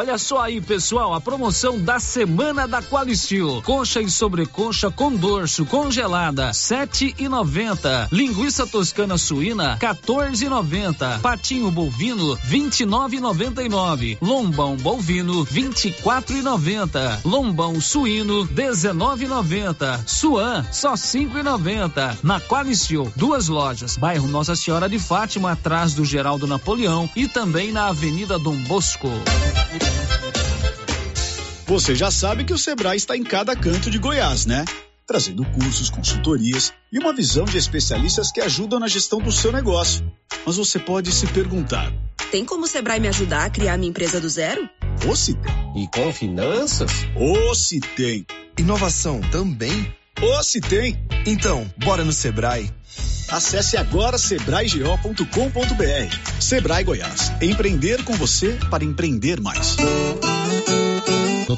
Olha só aí, pessoal, a promoção da semana da Qualistil. Concha e sobreconcha com dorso congelada, sete e noventa. Linguiça toscana suína, 14,90. Patinho bovino, vinte e nove e noventa e nove. Lombão bovino, vinte e quatro e noventa. Lombão suíno, dezenove e noventa. Suan, só cinco e noventa. Na Qualistil, duas lojas, bairro Nossa Senhora de Fátima, atrás do Geraldo Napoleão e também na Avenida Dom Bosco. Você já sabe que o Sebrae está em cada canto de Goiás, né? Trazendo cursos, consultorias e uma visão de especialistas que ajudam na gestão do seu negócio. Mas você pode se perguntar: Tem como o Sebrae me ajudar a criar minha empresa do zero? ou se tem? E com finanças? Ou se tem? Inovação também? Ou se tem? Então, bora no Sebrae. Acesse agora sebraego.com.br. Sebrae Goiás. Empreender com você para empreender mais.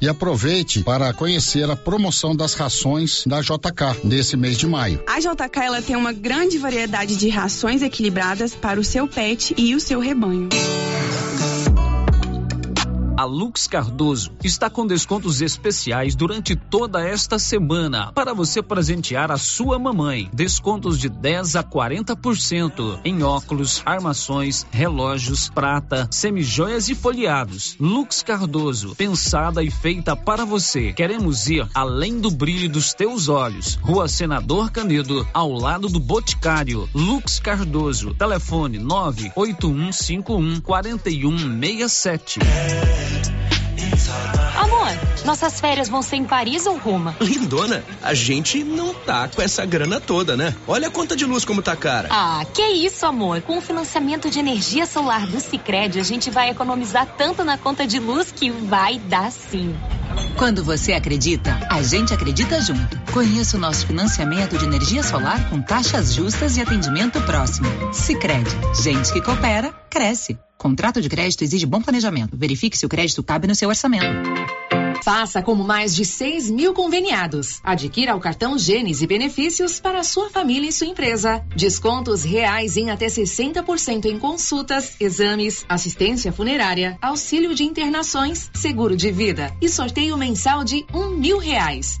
E aproveite para conhecer a promoção das rações da JK nesse mês de maio. A JK ela tem uma grande variedade de rações equilibradas para o seu pet e o seu rebanho. A Lux Cardoso está com descontos especiais durante toda esta semana para você presentear a sua mamãe. Descontos de 10 a 40% em óculos, armações, relógios, prata, semijoias e folheados. Lux Cardoso, pensada e feita para você. Queremos ir além do brilho dos teus olhos. Rua Senador Canedo, ao lado do Boticário. Lux Cardoso, telefone 98151 4167. Amor, nossas férias vão ser em Paris ou Roma? Lindona, a gente não tá com essa grana toda, né? Olha a conta de luz como tá cara. Ah, que isso, amor. Com o financiamento de energia solar do Sicredi, a gente vai economizar tanto na conta de luz que vai dar sim. Quando você acredita, a gente acredita junto. Conheça o nosso financiamento de energia solar com taxas justas e atendimento próximo. Sicredi, gente que coopera, cresce. Contrato de crédito exige bom planejamento. Verifique se o crédito cabe no seu orçamento. Faça como mais de 6 mil conveniados. Adquira o cartão Gênesis e benefícios para sua família e sua empresa. Descontos reais em até 60% em consultas, exames, assistência funerária, auxílio de internações, seguro de vida e sorteio mensal de um mil reais.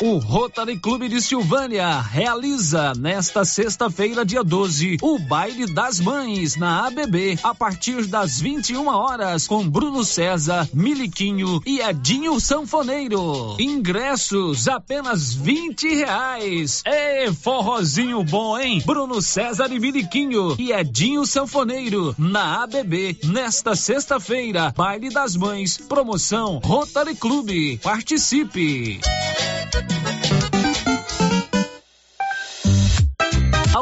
O Rotary Clube de Silvânia realiza nesta sexta-feira, dia 12, o Baile das Mães na ABB, a partir das 21 horas, com Bruno César, Miliquinho e Edinho Sanfoneiro. Ingressos apenas 20 reais. Ê, forrozinho bom, hein? Bruno César e Miliquinho e Edinho Sanfoneiro na ABB, nesta sexta-feira, Baile das Mães, promoção Rotary Clube. Participe! Thank you.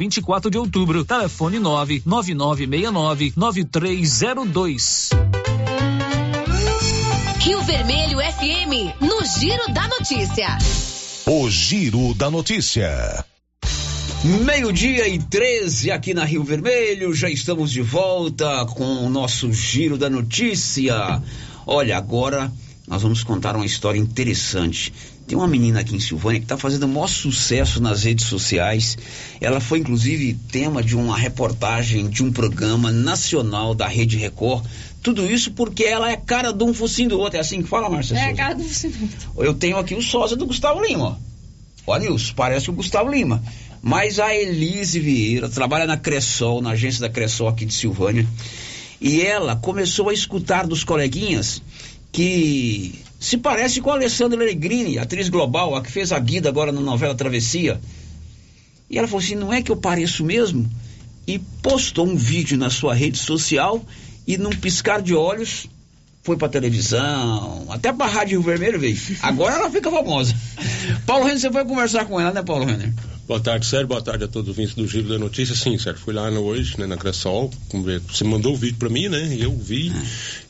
24 de Outubro, telefone 99969 9302. Rio Vermelho FM, no Giro da Notícia. O Giro da Notícia. Meio-dia e 13 aqui na Rio Vermelho, já estamos de volta com o nosso Giro da Notícia. Olha, agora nós vamos contar uma história interessante. Tem uma menina aqui em Silvânia que está fazendo o maior sucesso nas redes sociais. Ela foi, inclusive, tema de uma reportagem de um programa nacional da Rede Record. Tudo isso porque ela é cara de um focinho do outro. É assim que fala, Márcia? É, Souza? cara do focinho do outro. Eu tenho aqui o sósia do Gustavo Lima. ó. Ó, Nilson, parece o Gustavo Lima. Mas a Elise Vieira trabalha na Cressol, na agência da Cressol aqui de Silvânia. E ela começou a escutar dos coleguinhas que se parece com a Alessandra Negrini, atriz global, a que fez a Guida agora na novela Travessia. E ela falou assim: não é que eu pareço mesmo? E postou um vídeo na sua rede social e num piscar de olhos foi pra televisão, até pra Rádio Vermelho veio. Agora ela fica famosa. Paulo Renner, você foi conversar com ela, né, Paulo Renner? Boa tarde, Sérgio. Boa tarde a todos os ouvintes do Giro da Notícia. Sim, Sérgio, fui lá no, hoje, né, na Cressol. Você mandou o vídeo para mim, né? E eu vi.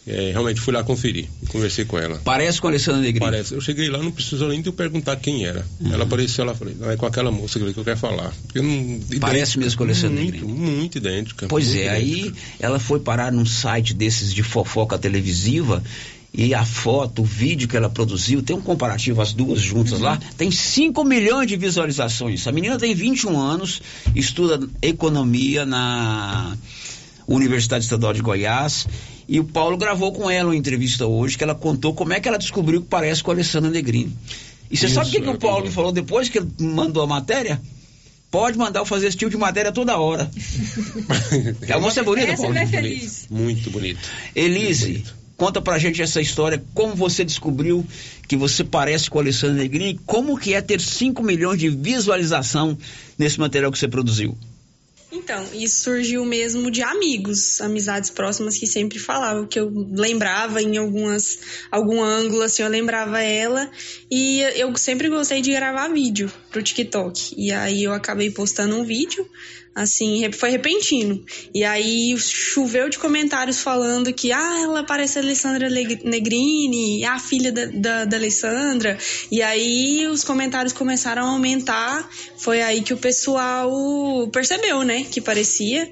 É, realmente fui lá conferir. Conversei com ela. Parece com a Alessandra Negrini? Parece. Eu cheguei lá, não precisou nem de eu perguntar quem era. Uhum. Ela apareceu lá, falei, não, é com aquela moça que eu quero falar. Eu não, Parece mesmo com a Alessandra Muito, muito idêntica. Pois muito é, idêntica. aí ela foi parar num site desses de fofoca televisiva e a foto, o vídeo que ela produziu, tem um comparativo, as duas juntas uhum. lá, tem 5 milhões de visualizações. A menina tem 21 anos, estuda economia na Universidade Estadual de Goiás. E o Paulo gravou com ela uma entrevista hoje, que ela contou como é que ela descobriu que parece com a Alessandra Negrini. E você sabe o que, que o Paulo me falou depois que ele mandou a matéria? Pode mandar eu fazer esse tipo de matéria toda hora. a moça é bonita, Essa Paulo? é feliz. Muito bonito. Elise, Muito bonito. Conta pra gente essa história, como você descobriu que você parece com a Alessandra Negrini, como que é ter 5 milhões de visualização nesse material que você produziu? Então, isso surgiu mesmo de amigos, amizades próximas que sempre falavam, que eu lembrava em algumas, algum ângulo, assim, eu lembrava ela. E eu sempre gostei de gravar vídeo pro TikTok. E aí eu acabei postando um vídeo, assim, foi repentino. E aí choveu de comentários falando que, ah, ela parece a Alessandra Negrini, a filha da, da, da Alessandra. E aí os comentários começaram a aumentar. Foi aí que o pessoal percebeu, né, que parecia.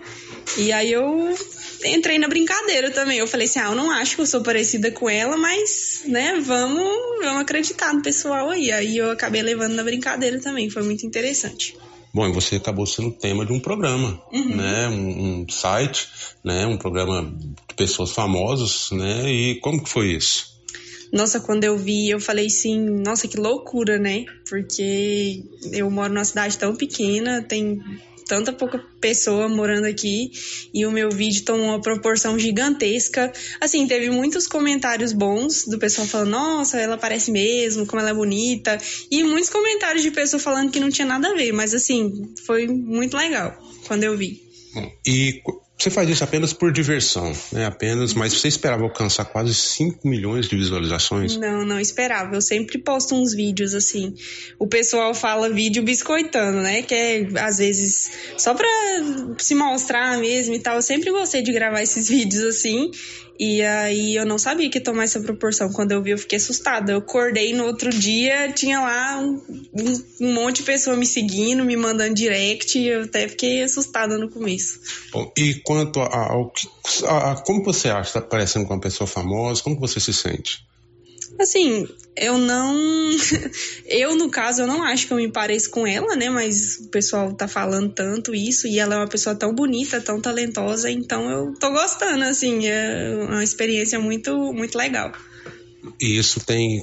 E aí eu entrei na brincadeira também. Eu falei assim: ah, eu não acho que eu sou parecida com ela, mas, né, vamos, vamos acreditar no pessoal aí. Aí eu acabei levando na brincadeira também. Foi muito interessante. Bom, e você acabou sendo tema de um programa, Uhum. né? Um, um site, né? Um programa de pessoas famosas, né? E como que foi isso? Nossa, quando eu vi, eu falei assim, nossa, que loucura, né? Porque eu moro numa cidade tão pequena, tem tanta pouca pessoa morando aqui e o meu vídeo tomou uma proporção gigantesca. Assim, teve muitos comentários bons do pessoal falando, nossa, ela parece mesmo, como ela é bonita. E muitos comentários de pessoas falando que não tinha nada a ver, mas assim, foi muito legal quando eu vi. Bom, e você faz isso apenas por diversão, né? Apenas, mas você esperava alcançar quase 5 milhões de visualizações? Não, não esperava. Eu sempre posto uns vídeos assim. O pessoal fala vídeo biscoitando, né? Que é às vezes só pra se mostrar mesmo e tal. Eu sempre gostei de gravar esses vídeos assim. E aí eu não sabia que ia tomar essa proporção. Quando eu vi, eu fiquei assustada. Eu acordei no outro dia, tinha lá um, um- um monte de pessoa me seguindo, me mandando direct. E eu até fiquei assustada no começo. Bom, e quanto a- ao que. a- a- como você acha? Está parecendo com uma pessoa famosa? Como você se sente? Assim, eu não. Eu, no caso, eu não acho que eu me pareço com ela, né? Mas o pessoal tá falando tanto isso e ela é uma pessoa tão bonita, tão talentosa, então eu tô gostando, assim. É uma experiência muito, muito legal. E isso tem.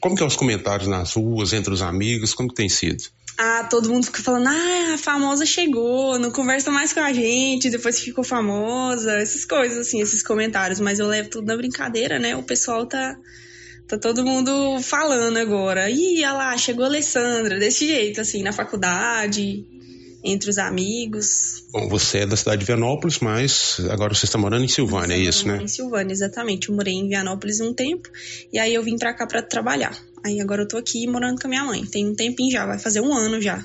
Como que é os comentários nas ruas, entre os amigos? Como que tem sido? Ah, todo mundo fica falando, ah, a famosa chegou, não conversa mais com a gente, depois ficou famosa, essas coisas, assim, esses comentários. Mas eu levo tudo na brincadeira, né? O pessoal tá. Tá todo mundo falando agora. Ih, olha lá, chegou a Alessandra, desse jeito, assim, na faculdade, entre os amigos. Bom, você é da cidade de Vianópolis, mas agora você está morando em Silvânia, é isso, né? Em Silvânia, exatamente. Eu morei em Vianópolis um tempo e aí eu vim pra cá pra trabalhar. Aí agora eu tô aqui morando com a minha mãe. Tem um tempinho já, vai fazer um ano já.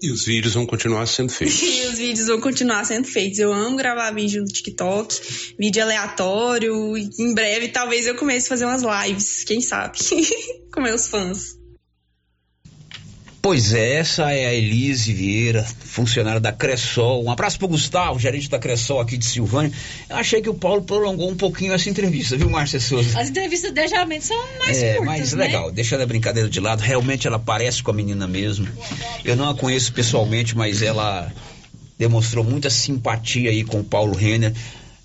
E os vídeos vão continuar sendo feitos. E os vídeos vão continuar sendo feitos. Eu amo gravar vídeo no TikTok, vídeo aleatório. e Em breve, talvez eu comece a fazer umas lives, quem sabe? com meus fãs. Pois é, essa é a Elise Vieira, funcionária da Cressol. Um abraço pro Gustavo, gerente da Cressol aqui de Silvânia. Eu achei que o Paulo prolongou um pouquinho essa entrevista, viu, Márcia Souza? As entrevistas dele geralmente são mais é, curtas, mas né? legal, deixando a brincadeira de lado, realmente ela parece com a menina mesmo. Eu não a conheço pessoalmente, mas ela demonstrou muita simpatia aí com o Paulo Renner.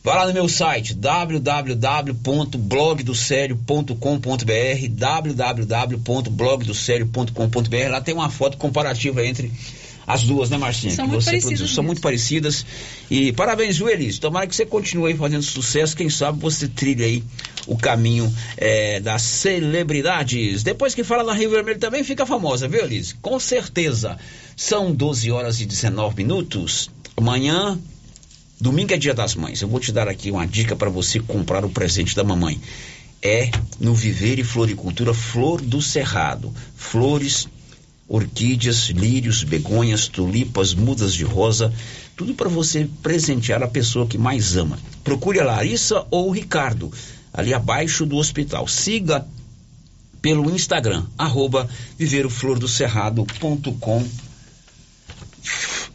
Vai lá no meu site www.blogdosério.com.br www.blogdosério.com.br Lá tem uma foto comparativa entre as duas, né, Marcinha? São que muito você parecidas produziu. São muito parecidas. E parabéns, viu, Elise? Tomara que você continue aí fazendo sucesso. Quem sabe você trilha aí o caminho eh, das celebridades. Depois que fala na Rio Vermelho também fica famosa, viu, Elise? Com certeza. São 12 horas e 19 minutos. Amanhã, domingo é dia das mães. Eu vou te dar aqui uma dica para você comprar o presente da mamãe. É no Viver e Floricultura Flor do Cerrado. Flores orquídeas, lírios, begonhas, tulipas, mudas de rosa, tudo para você presentear a pessoa que mais ama. Procure a Larissa ou o Ricardo, ali abaixo do hospital. Siga pelo Instagram, arroba viveiroflordocerrado.com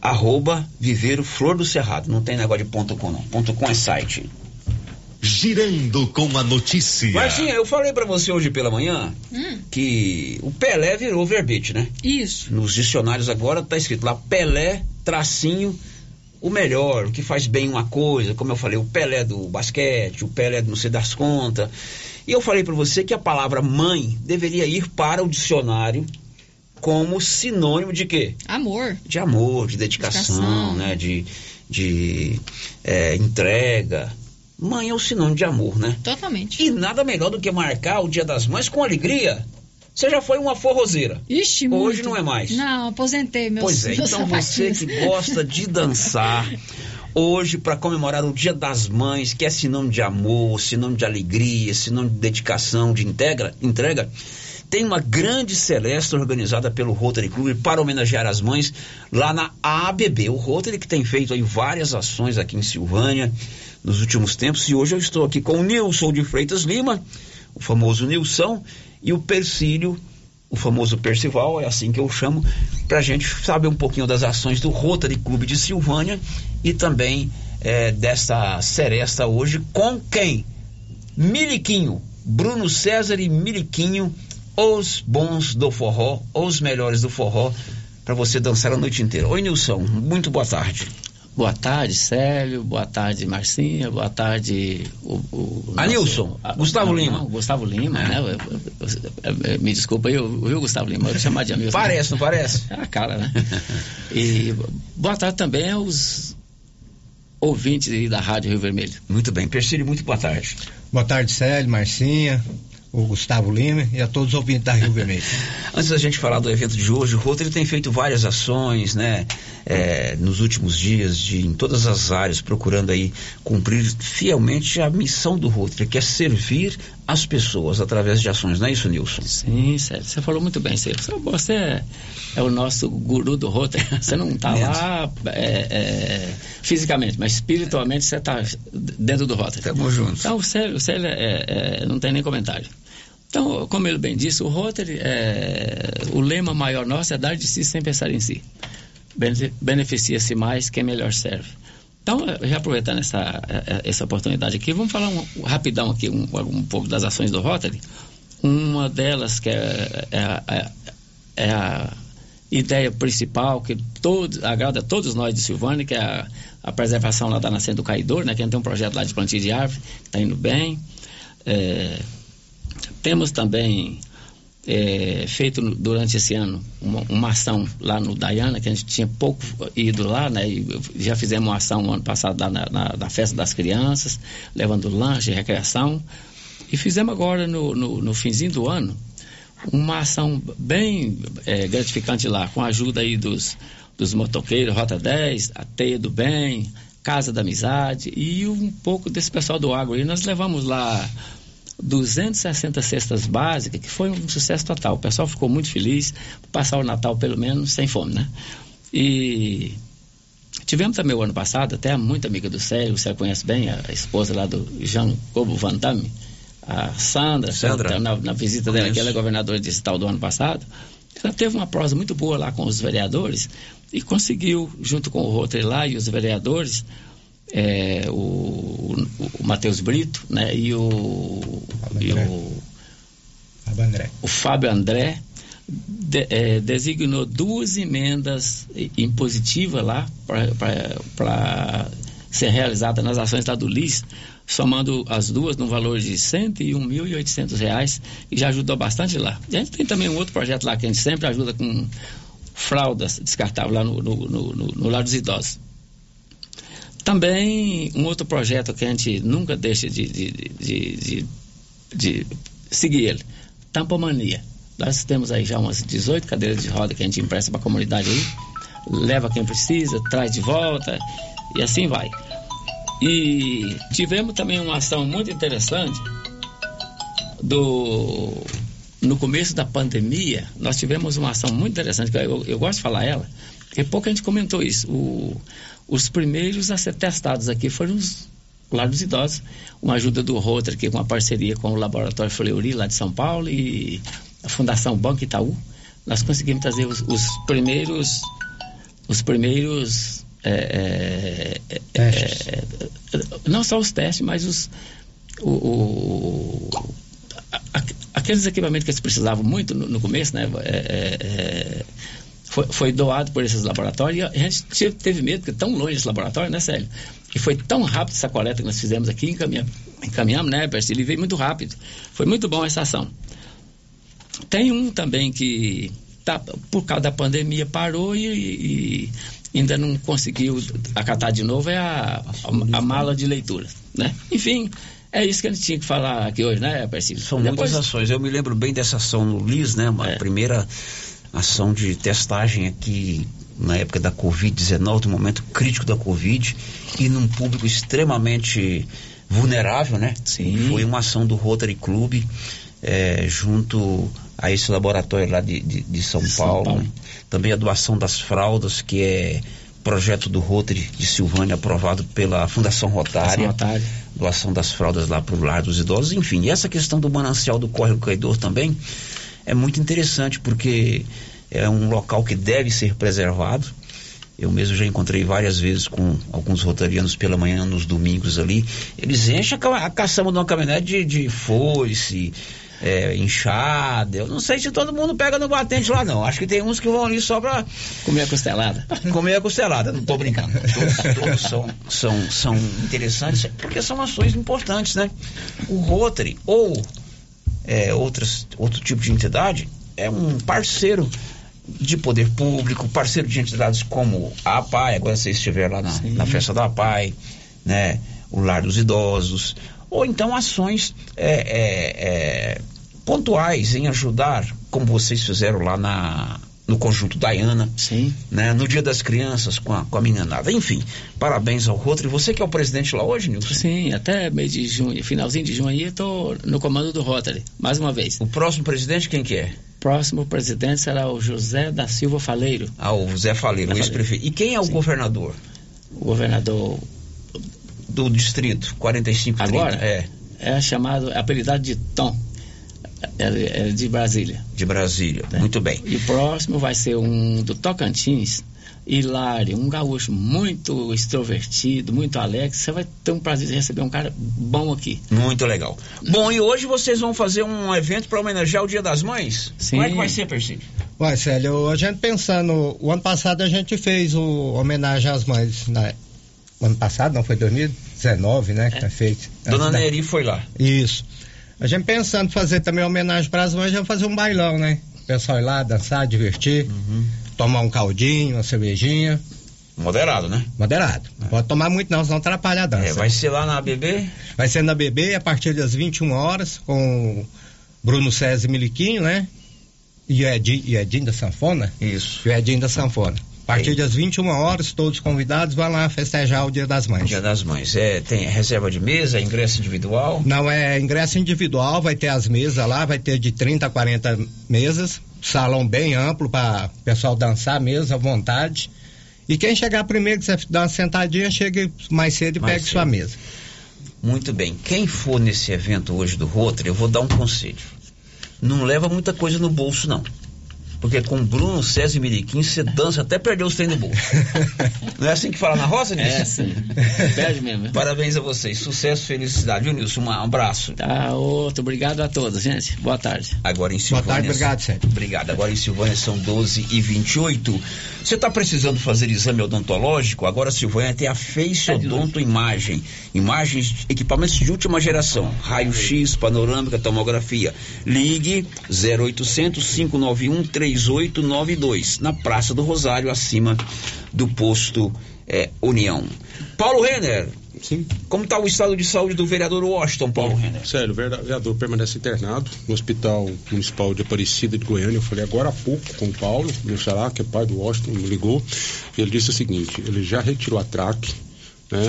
arroba Viveiro Flor do Cerrado. Não tem negócio de ponto .com não. Ponto .com é site. Girando com a notícia. Marcinha, eu falei para você hoje pela manhã Hum. que o Pelé virou verbete, né? Isso. Nos dicionários agora tá escrito lá Pelé, tracinho, o melhor, o que faz bem uma coisa, como eu falei, o Pelé do basquete, o Pelé do não sei das contas. E eu falei para você que a palavra mãe deveria ir para o dicionário como sinônimo de quê? Amor. De amor, de dedicação, Dedicação. né? De, de é, entrega. Mãe é o sinônimo de amor, né? Totalmente. E nada melhor do que marcar o Dia das Mães com alegria. Você já foi uma forrozeira. Ixi, Hoje muito. não é mais. Não, aposentei meus Pois é, então você que gosta de dançar, hoje para comemorar o Dia das Mães, que é sinônimo de amor, sinônimo de alegria, sinônimo de dedicação, de integra, entrega, tem uma grande celeste organizada pelo Rotary Club para homenagear as mães lá na ABB. O Rotary que tem feito aí várias ações aqui em Silvânia nos últimos tempos e hoje eu estou aqui com o Nilson de Freitas Lima, o famoso Nilson, e o Persílio o famoso Percival, é assim que eu chamo, para a gente saber um pouquinho das ações do Rotary Clube de Silvânia e também eh, dessa seresta hoje com quem? Miliquinho, Bruno César e Miliquinho, os bons do forró, os melhores do forró, para você dançar a noite inteira. Oi, Nilson, muito boa tarde. Boa tarde, Célio. Boa tarde, Marcinha. Boa tarde, o. o Anilson, Gustavo Lima. não, Gustavo Lima, né? Eu- eu- eu- eu- me desculpa aí, eu- viu, Gustavo Lima? Eu vou chamar de Anilson. Parece, não parece? É a cara, né? E boa tarde também aos ouvintes aí da Rádio Rio Vermelho. Muito bem, Persílio, muito boa tarde. Boa tarde, Célio, Marcinha, o Gustavo Lima e a todos os ouvintes da Rio Vermelho. Antes da gente falar do evento de hoje, o Rotary tem feito várias ações, né? é, nos últimos dias, de, em todas as áreas, procurando aí cumprir fielmente a missão do Rotary, que é servir as pessoas através de ações, não é isso, Nilson? Sim, Célio, você falou muito bem, Célio. Você é, é o nosso guru do Rotary. Você não está lá é, é, fisicamente, mas espiritualmente você está dentro do Rotary. Tamo junto. Então, o Célio, o Célio é- é- não tem nem comentário. Então, como ele bem disse, o Rotary, é, o lema maior nosso é dar de si sem pensar em si. Bene- Beneficia-se mais quem melhor serve. Então, eh, já aproveitando essa, eh, essa oportunidade aqui, vamos falar um, rapidão aqui um, um pouco das ações do Rotary. Uma delas que é, é é- é a ideia principal que todo, agrada a todos nós de Silvânia, que é a, a preservação lá da nascente do Caidor, né? Que a gente tem um projeto lá de plantio de árvore, está indo bem. É, temos também é, feito durante esse ano uma, uma ação lá no Dayana, que a gente tinha pouco ido lá, né? Já fizemos uma ação no ano passado lá na, na- na festa das crianças, levando lanche, recreação. E fizemos agora no, no, no finzinho do ano uma ação bem é, gratificante lá, com a ajuda aí dos, dos motoqueiros, Rota 10, a Teia do Bem, Casa da Amizade e um pouco desse pessoal do agro. E nós levamos lá 260 cestas básicas, que foi um sucesso total. O pessoal ficou muito feliz, passar o Natal pelo menos sem fome, né? E tivemos também o ano passado, até muito amiga do Célio, você conhece bem, a, esposa lá do Jean Cobo Van Damme, a Sandra, Sandra. na, na visita dela, que ela é governadora distrital do ano passado, ela teve uma prosa muito boa lá com os vereadores e conseguiu, junto com o Rotary lá e os vereadores, é, o, o, Matheus Brito né, e o, e o, Fábio André. o Fábio André de- é, designou duas emendas impositivas lá para ser realizada nas ações lá do LIS, somando as duas no valor de 101.800 reais e já ajudou bastante lá. E a gente tem também um outro projeto lá que a gente sempre ajuda com fraldas descartáveis lá no, no, no, no, no Lar dos Idosos. Também um outro projeto que a gente nunca deixa de, de, de, de, de- seguir ele, Tampomania. Nós temos aí já umas 18 cadeiras de roda que a gente empresta para a comunidade aí, leva quem precisa, traz de volta e assim vai. E tivemos também uma ação muito interessante do no começo da pandemia, nós tivemos uma ação muito interessante, eu, eu gosto de falar ela, porque pouca gente comentou isso. O, os primeiros a ser testados aqui foram os Lar dos Idosos, uma ajuda do Rotary, aqui, com uma parceria com o Laboratório Fleury, lá de São Paulo, e a Fundação Banco Itaú. Nós conseguimos trazer os, os primeiros, os primeiros é, é, é, é não só os testes, mas os, o, o, a, aqueles equipamentos que eles precisavam muito no, no começo, né? Foi, foi, doado por esses laboratórios e a gente teve medo, porque tão longe esse laboratório, né, Célio? E foi tão rápido essa coleta que nós fizemos aqui, encaminhamos, encaminhamos né, Percy? Ele veio muito rápido. Foi muito bom essa ação. Tem um também que, tá, por causa da pandemia, parou e, e ainda não conseguiu acatar de novo, é a, a, a mala de leitura, né? Enfim, é isso que a gente tinha que falar aqui hoje, né, Percy? São Depois... muitas ações. Eu me lembro bem dessa ação no LIS, né? A é. primeira ação de testagem aqui na época da Covid-19, no momento crítico da Covid, e num público extremamente vulnerável, né? Sim. Foi uma ação do Rotary Club é, junto a esse laboratório lá de, de, de São, São, Paulo. Paulo. Né? Também a doação das fraldas, que é projeto do Rotary de Silvânia aprovado pela Fundação Rotária. Rotária. Doação das fraldas lá para o lar dos idosos. Enfim, essa questão do manancial do córrego caidor também é muito interessante porque é um local que deve ser preservado. Eu mesmo já encontrei várias vezes com alguns rotarianos pela manhã, nos domingos ali. Eles enchem a, caçamba de uma caminhonete de, de foice, é, inchada. Eu não sei se todo mundo pega no batente lá, não. Acho que tem uns que vão ali só pra. Comer a costelada. Comer a costelada, não tô brincando. Todos, todos são, são, são interessantes porque são ações importantes, né? O Rotary ou é, outras, outro tipo de entidade é um parceiro de poder público, parceiro de entidades como a APAI, agora você estiver lá na, na festa da APAI, né? O Lar dos Idosos, ou então ações é, é, é, pontuais em ajudar, como vocês fizeram lá na, no conjunto Diana, Sim. Né, no Dia das Crianças com a, com a meninada. Enfim, parabéns ao Rotary. Você que é o presidente lá hoje, Nilson? Sim, até mês de junho, finalzinho de junho aí, eu estou no comando do Rotary, mais uma vez. O próximo presidente quem que é? Próximo presidente será o José da Silva Faleiro. Ah, o José Faleiro, ex-prefeito. E quem é o Sim. governador? O governador do distrito 45 Agora? É. É chamado, apelidado de Tom. É, é de Brasília. De Brasília, né? muito bem. E o próximo vai ser um do Tocantins, Hilário, um gaúcho muito extrovertido, muito alegre. Você vai ter um prazer de receber um cara bom aqui. Muito legal. Bom, e hoje vocês vão fazer um evento para homenagear o Dia das Mães? Sim. Como é que vai ser, Percy? Ué, Célio, a gente pensando, o ano passado a gente fez o homenagem às mães, né? ano passado, não foi 2019, né? Que é. tá feito. Dona Neri foi lá. Isso. A gente pensando em fazer também homenagem para as mães, a gente fazer um bailão, né? O pessoal ir lá, dançar, divertir, uhum. tomar um caldinho, uma cervejinha. Moderado, né? Moderado. Não pode tomar muito não, senão atrapalha a dança. É, vai ser lá na BB? Vai ser na BB a partir das 21 horas, com Bruno César Miliquinho, né? E o Edinho, e Edinho da Sanfona? Isso. E o Edinho da Sanfona. A partir das 21 horas, todos convidados vão lá festejar o Dia das Mães. Dia das Mães. É, tem reserva de mesa, ingresso individual? Não, é ingresso individual, vai ter as mesas lá, vai ter de 30 a 40 mesas, salão bem amplo para o pessoal dançar mesmo à vontade. E quem chegar primeiro, quiser dar uma sentadinha, chegue mais cedo e mais pegue cedo. sua mesa. Muito bem. Quem for nesse evento hoje do Rotary, eu vou dar um conselho. Não leva muita coisa no bolso, não. Porque com Bruno César e Miriquim você dança até perder os trem do bolso. Não é assim que fala na roça, Nilson? É, sim. Perde mesmo. Parabéns a vocês. Sucesso, felicidade. Viu, Nilson? Um abraço. Tá, outro. Obrigado a todos, gente. Boa tarde. Agora em Silvânia. Boa tarde, obrigado, Sérgio. Obrigado. Agora em Silvânia são 12 e 28 Você está precisando fazer exame odontológico? Agora Silvânia tem a Face é Odonto Imagem. Imagens, equipamentos de última geração. Raio-X, panorâmica, tomografia. Ligue 0800 591 3892, na Praça do Rosário, acima do posto é, União. Paulo Renner. Sim. Como está o estado de saúde do vereador Washington, Paulo Renner? Sério, o vereador permanece internado no Hospital Municipal de Aparecida de Goiânia. Eu falei agora há pouco com o Paulo, meu xará, que é pai do Washington, me ligou. E ele disse o seguinte: ele já retirou a traque, né?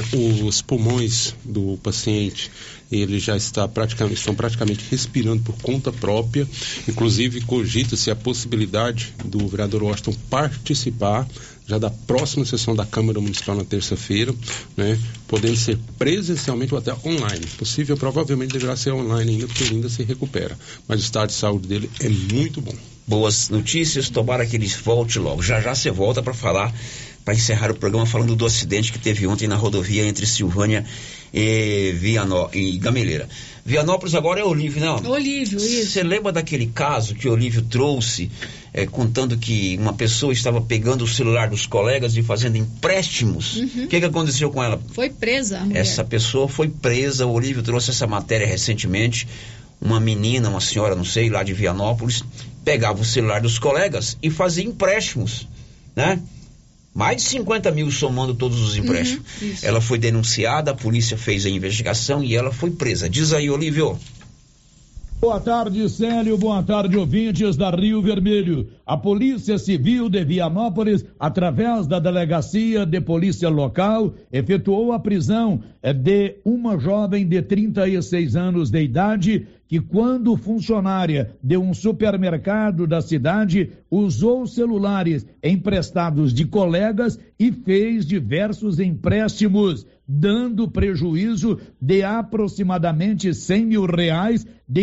Os pulmões do paciente ele já está praticamente, estão praticamente respirando por conta própria. Inclusive, cogita-se a possibilidade do vereador Washington participar já da próxima sessão da Câmara Municipal na terça-feira, né, podendo ser presencialmente ou até online. Possível, provavelmente deverá ser online ainda, porque ainda se recupera. Mas o estado de saúde dele é muito bom. Boas notícias, tomara que ele volte logo. Já já você volta para falar, para encerrar o programa, falando do acidente que teve ontem na rodovia entre Silvânia e, Vianó, e Gameleira. Vianópolis agora é Olívio, né? Olívio, isso. Você lembra daquele caso que o Olívio trouxe, é, contando que uma pessoa estava pegando o celular dos colegas e fazendo empréstimos? O Uhum. que, que aconteceu com ela? Foi presa. Essa pessoa foi presa, o Olívio trouxe essa matéria recentemente. Uma menina, uma senhora, não sei, lá de Vianópolis, pegava o celular dos colegas e fazia empréstimos, né? Mais de 50 mil somando todos os empréstimos. Uhum, ela foi denunciada, a polícia fez a investigação e ela foi presa. Diz aí, Olívio. Boa tarde, Célio. Boa tarde, ouvintes da Rio Vermelho. A Polícia Civil de Vianópolis, através da Delegacia de Polícia Local, efetuou a prisão eh, de uma jovem de 36 anos de idade que, quando funcionária de um supermercado da cidade, usou celulares emprestados de colegas e fez diversos empréstimos, dando prejuízo de aproximadamente 100 mil reais de